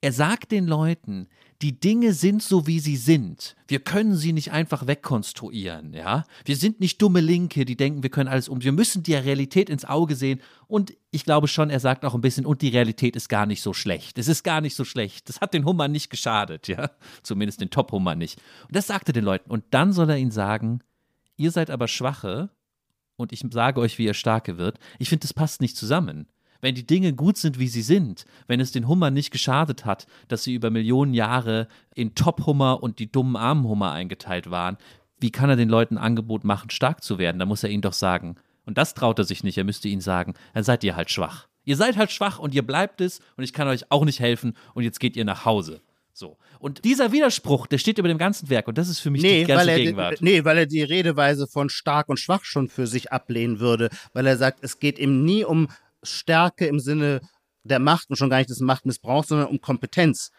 Er sagt den Leuten, die Dinge sind so, wie sie sind. Wir können sie nicht einfach wegkonstruieren, ja. Wir sind nicht dumme Linke, die denken, wir können alles um. Wir müssen der Realität ins Auge sehen. Und ich glaube schon, er sagt auch ein bisschen, und die Realität ist gar nicht so schlecht. Es ist gar nicht so schlecht. Das hat den Hummer nicht geschadet, ja. Zumindest den Top-Hummer nicht. Und das sagt er den Leuten. Und dann soll er ihnen sagen, ihr seid aber Schwache und ich sage euch, wie ihr Starke wird. Ich finde, das passt nicht zusammen. Wenn die Dinge gut sind, wie sie sind, wenn es den Hummern nicht geschadet hat, dass sie über Millionen Jahre in Top-Hummer und die dummen armen Hummer eingeteilt waren, wie kann er den Leuten ein Angebot machen, stark zu werden? Da muss er ihnen doch sagen. Und das traut er sich nicht. Er müsste ihnen sagen, dann seid ihr halt schwach. Ihr seid halt schwach und ihr bleibt es und ich kann euch auch nicht helfen und jetzt geht ihr nach Hause. So. Und dieser Widerspruch, der steht über dem ganzen Werk und das ist für mich Nee die ganze er, Gegenwart. nee, weil er die Redeweise von stark und schwach schon für sich ablehnen würde, weil er sagt, es geht ihm nie um Stärke im Sinne der Macht und schon gar nicht des Machtmissbrauchs, sondern um Kompetenz.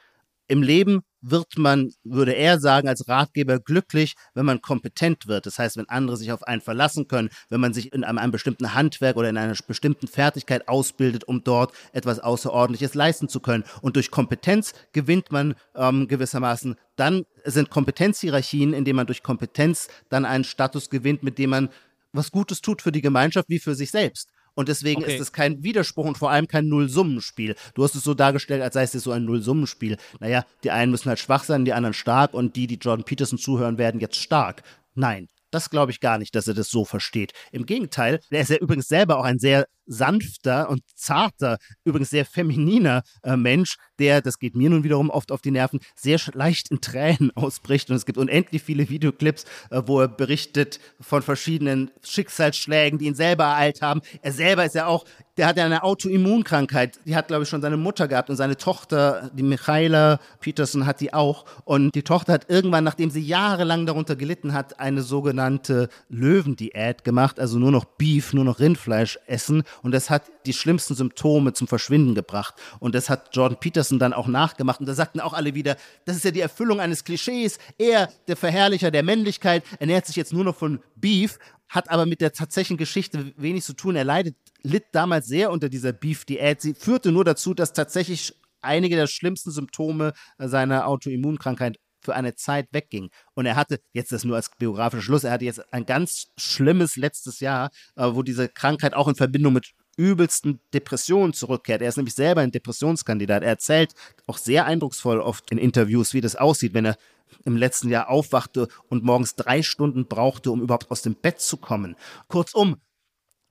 Im Leben wird man, würde er sagen, als Ratgeber glücklich, wenn man kompetent wird. Das heißt, wenn andere sich auf einen verlassen können, wenn man sich in einem, einem bestimmten Handwerk oder in einer bestimmten Fertigkeit ausbildet, um dort etwas Außerordentliches leisten zu können. Und durch Kompetenz gewinnt man ähm, gewissermaßen, dann sind Kompetenzhierarchien, indem man durch Kompetenz dann einen Status gewinnt, mit dem man was Gutes tut für die Gemeinschaft wie für sich selbst. Und deswegen Okay. ist es kein Widerspruch und vor allem kein Nullsummenspiel. Du hast es so dargestellt, als sei es so ein Nullsummenspiel. Naja, die einen müssen halt schwach sein, die anderen stark und die, die Jordan Peterson zuhören, werden jetzt stark. Nein, das glaube ich gar nicht, dass er das so versteht. Im Gegenteil, er ist ja übrigens selber auch ein sehr sanfter und zarter, übrigens sehr femininer äh, Mensch, der, das geht mir nun wiederum oft auf die Nerven, sehr leicht in Tränen ausbricht. Und es gibt unendlich viele Videoclips, äh, wo er berichtet von verschiedenen Schicksalsschlägen, die ihn selber ereilt haben. Er selber ist ja auch, der hat ja eine Autoimmunkrankheit. Die hat, glaube ich, schon seine Mutter gehabt und seine Tochter, die Michaela Peterson, hat die auch. Und die Tochter hat irgendwann, nachdem sie jahrelang darunter gelitten hat, eine sogenannte Löwendiät gemacht, also nur noch Beef, nur noch Rindfleisch essen. Und das hat die schlimmsten Symptome zum Verschwinden gebracht. Und das hat Jordan Peterson dann auch nachgemacht. Und da sagten auch alle wieder, das ist ja die Erfüllung eines Klischees. Er, der Verherrlicher der Männlichkeit, ernährt sich jetzt nur noch von Beef, hat aber mit der tatsächlichen Geschichte wenig zu tun. Er leidet, litt damals sehr unter dieser Beef-Diät. Sie führte nur dazu, dass tatsächlich einige der schlimmsten Symptome seiner Autoimmunkrankheit für eine Zeit wegging. Und er hatte, jetzt das nur als biografischer Schluss, er hatte jetzt ein ganz schlimmes letztes Jahr, äh, wo diese Krankheit auch in Verbindung mit übelsten Depressionen zurückkehrt. Er ist nämlich selber ein Depressionskandidat. Er erzählt auch sehr eindrucksvoll oft in Interviews, wie das aussieht, wenn er im letzten Jahr aufwachte und morgens drei Stunden brauchte, um überhaupt aus dem Bett zu kommen. Kurzum,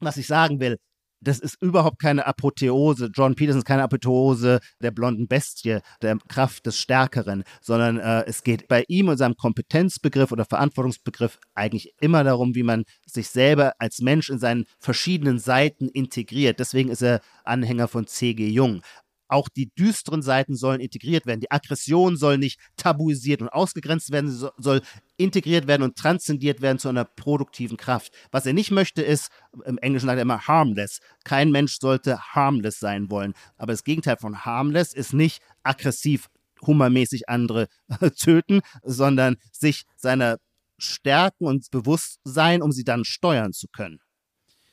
was ich sagen will, das ist überhaupt keine Apotheose. John Peterson ist keine Apotheose der blonden Bestie, der Kraft des Stärkeren, sondern äh, es geht bei ihm und seinem Kompetenzbegriff oder Verantwortungsbegriff eigentlich immer darum, wie man sich selber als Mensch in seinen verschiedenen Seiten integriert. Deswegen ist er Anhänger von C.G. Jung. Auch die düsteren Seiten sollen integriert werden. Die Aggression soll nicht tabuisiert und ausgegrenzt werden, sie soll integriert werden und transzendiert werden zu einer produktiven Kraft. Was er nicht möchte, ist, im Englischen sagt er immer harmless. Kein Mensch sollte harmless sein wollen. Aber das Gegenteil von harmless ist nicht aggressiv, hummermäßig andere töten, sondern sich seiner stärken und bewusst sein, um sie dann steuern zu können.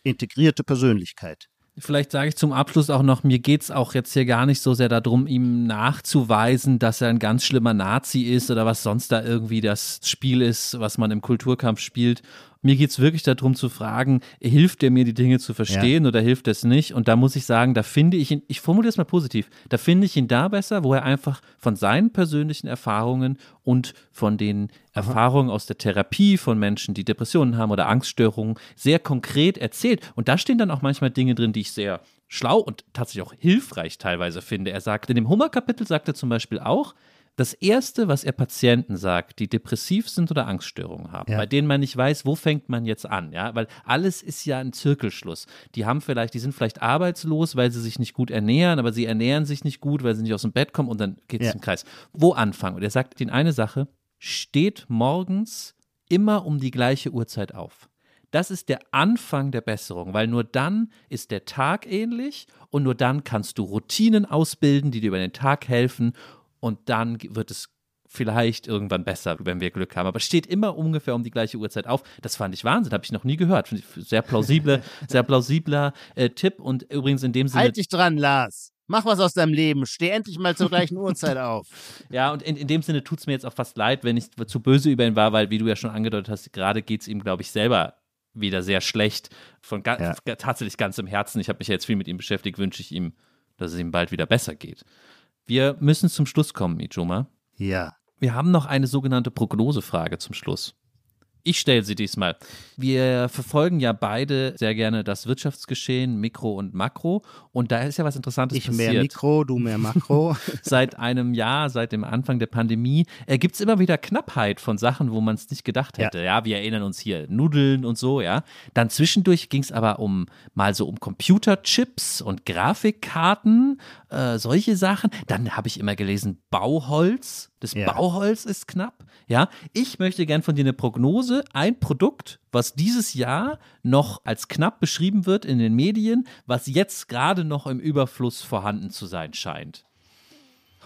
Integrierte Persönlichkeit. Vielleicht sage ich zum Abschluss auch noch, mir geht es auch jetzt hier gar nicht so sehr darum, ihm nachzuweisen, dass er ein ganz schlimmer Nazi ist oder was sonst da irgendwie das Spiel ist, was man im Kulturkampf spielt mir geht es wirklich darum zu fragen, hilft er mir, die Dinge zu verstehen ja. oder hilft es nicht? Und da muss ich sagen, da finde ich ihn, ich formuliere es mal positiv, da finde ich ihn da besser, wo er einfach von seinen persönlichen Erfahrungen und von den Aha. Erfahrungen aus der Therapie von Menschen, die Depressionen haben oder Angststörungen, sehr konkret erzählt. Und da stehen dann auch manchmal Dinge drin, die ich sehr schlau und tatsächlich auch hilfreich teilweise finde. Er sagt, in dem Hummer-Kapitel sagt er zum Beispiel auch, das Erste, was er Patienten sagt, die depressiv sind oder Angststörungen haben, ja. bei denen man nicht weiß, wo fängt man jetzt an, ja, weil alles ist ja ein Zirkelschluss. Die haben vielleicht, die sind vielleicht arbeitslos, weil sie sich nicht gut ernähren, aber sie ernähren sich nicht gut, weil sie nicht aus dem Bett kommen und dann geht es ja. im Kreis. Wo anfangen? Und er sagt ihnen eine Sache, steht morgens immer um die gleiche Uhrzeit auf. Das ist der Anfang der Besserung, weil nur dann ist der Tag ähnlich und nur dann kannst du Routinen ausbilden, die dir über den Tag helfen und dann wird es vielleicht irgendwann besser, wenn wir Glück haben. Aber es steht immer ungefähr um die gleiche Uhrzeit auf. Das fand ich Wahnsinn, habe ich noch nie gehört. Sehr plausible, sehr plausibler äh, Tipp. Und übrigens in dem Sinne. Halt dich dran, Lars. Mach was aus deinem Leben. Steh endlich mal zur gleichen Uhrzeit auf. Ja, und in, in dem Sinne tut es mir jetzt auch fast leid, wenn ich zu böse über ihn war, weil, wie du ja schon angedeutet hast, gerade geht es ihm, glaube ich, selber wieder sehr schlecht. Von ga ja. tatsächlich ganz im Herzen. Ich habe mich ja jetzt viel mit ihm beschäftigt, wünsche ich ihm, dass es ihm bald wieder besser geht. Wir müssen zum Schluss kommen, Ijoma. Ja. Wir haben noch eine sogenannte Prognosefrage zum Schluss. Ich stelle sie diesmal. Wir verfolgen ja beide sehr gerne das Wirtschaftsgeschehen, Mikro und Makro. Und da ist ja was Interessantes ich passiert. Ich mehr Mikro, du mehr Makro. seit einem Jahr, seit dem Anfang der Pandemie, äh, gibt es immer wieder Knappheit von Sachen, wo man es nicht gedacht hätte. Ja. ja. wir erinnern uns hier, Nudeln und so, ja. Dann zwischendurch ging es aber um mal so um Computerchips und Grafikkarten, äh, solche Sachen. Dann habe ich immer gelesen, Bauholz. Das ja. Bauholz ist knapp. Ja, ich möchte gern von dir eine Prognose. Ein Produkt, was dieses Jahr noch als knapp beschrieben wird in den Medien, was jetzt gerade noch im Überfluss vorhanden zu sein scheint.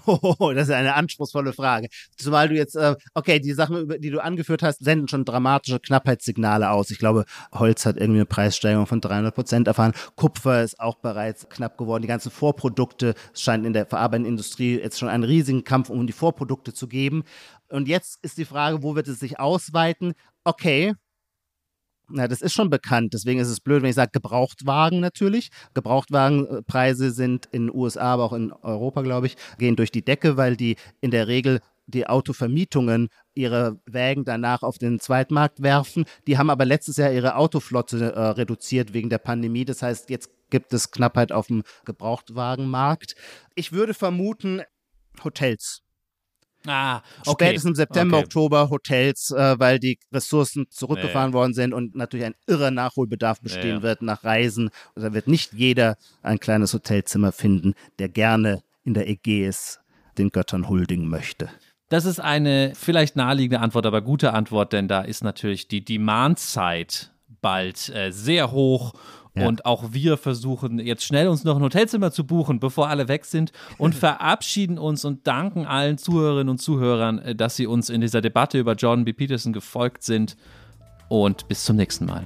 Oh, das ist eine anspruchsvolle Frage. Zumal du jetzt, äh, okay, die Sachen, die du angeführt hast, senden schon dramatische Knappheitssignale aus. Ich glaube, Holz hat irgendwie eine Preissteigerung von 300 Prozent erfahren. Kupfer ist auch bereits knapp geworden. Die ganzen Vorprodukte, es scheint in der verarbeitenden Industrie jetzt schon einen riesigen Kampf um die Vorprodukte zu geben. Und jetzt ist die Frage, wo wird es sich ausweiten? Okay, na, das ist schon bekannt, deswegen ist es blöd, wenn ich sage Gebrauchtwagen natürlich. Gebrauchtwagenpreise sind in den USA, aber auch in Europa, glaube ich, gehen durch die Decke, weil die in der Regel die Autovermietungen ihre Wägen danach auf den Zweitmarkt werfen. Die haben aber letztes Jahr ihre Autoflotte äh, reduziert wegen der Pandemie. Das heißt, jetzt gibt es Knappheit auf dem Gebrauchtwagenmarkt. Ich würde vermuten, Hotels Ah, okay. Spätestens September, okay. Oktober Hotels, äh, weil die Ressourcen zurückgefahren nee. worden sind und natürlich ein irrer Nachholbedarf bestehen nee. wird nach Reisen. Da wird nicht jeder ein kleines Hotelzimmer finden, der gerne in der Ägäis den Göttern huldigen möchte. Das ist eine vielleicht naheliegende Antwort, aber gute Antwort, denn da ist natürlich die Demand-Zeit bald äh, sehr hoch ja. Und auch wir versuchen jetzt schnell uns noch ein Hotelzimmer zu buchen, bevor alle weg sind und verabschieden uns und danken allen Zuhörerinnen und Zuhörern, äh, dass sie uns in dieser Debatte über Jordan B. Peterson gefolgt sind. Und bis zum nächsten Mal.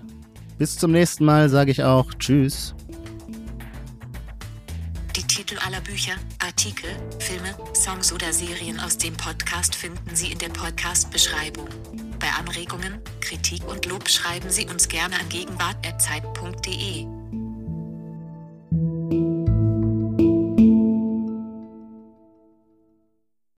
Bis zum nächsten Mal sage ich auch Tschüss. Die Titel aller Bücher, Artikel, Filme, Songs oder Serien aus dem Podcast finden Sie in der Podcast-Beschreibung. Bei Anregungen, Kritik und Lob schreiben Sie uns gerne an gegenwart.zeit.de.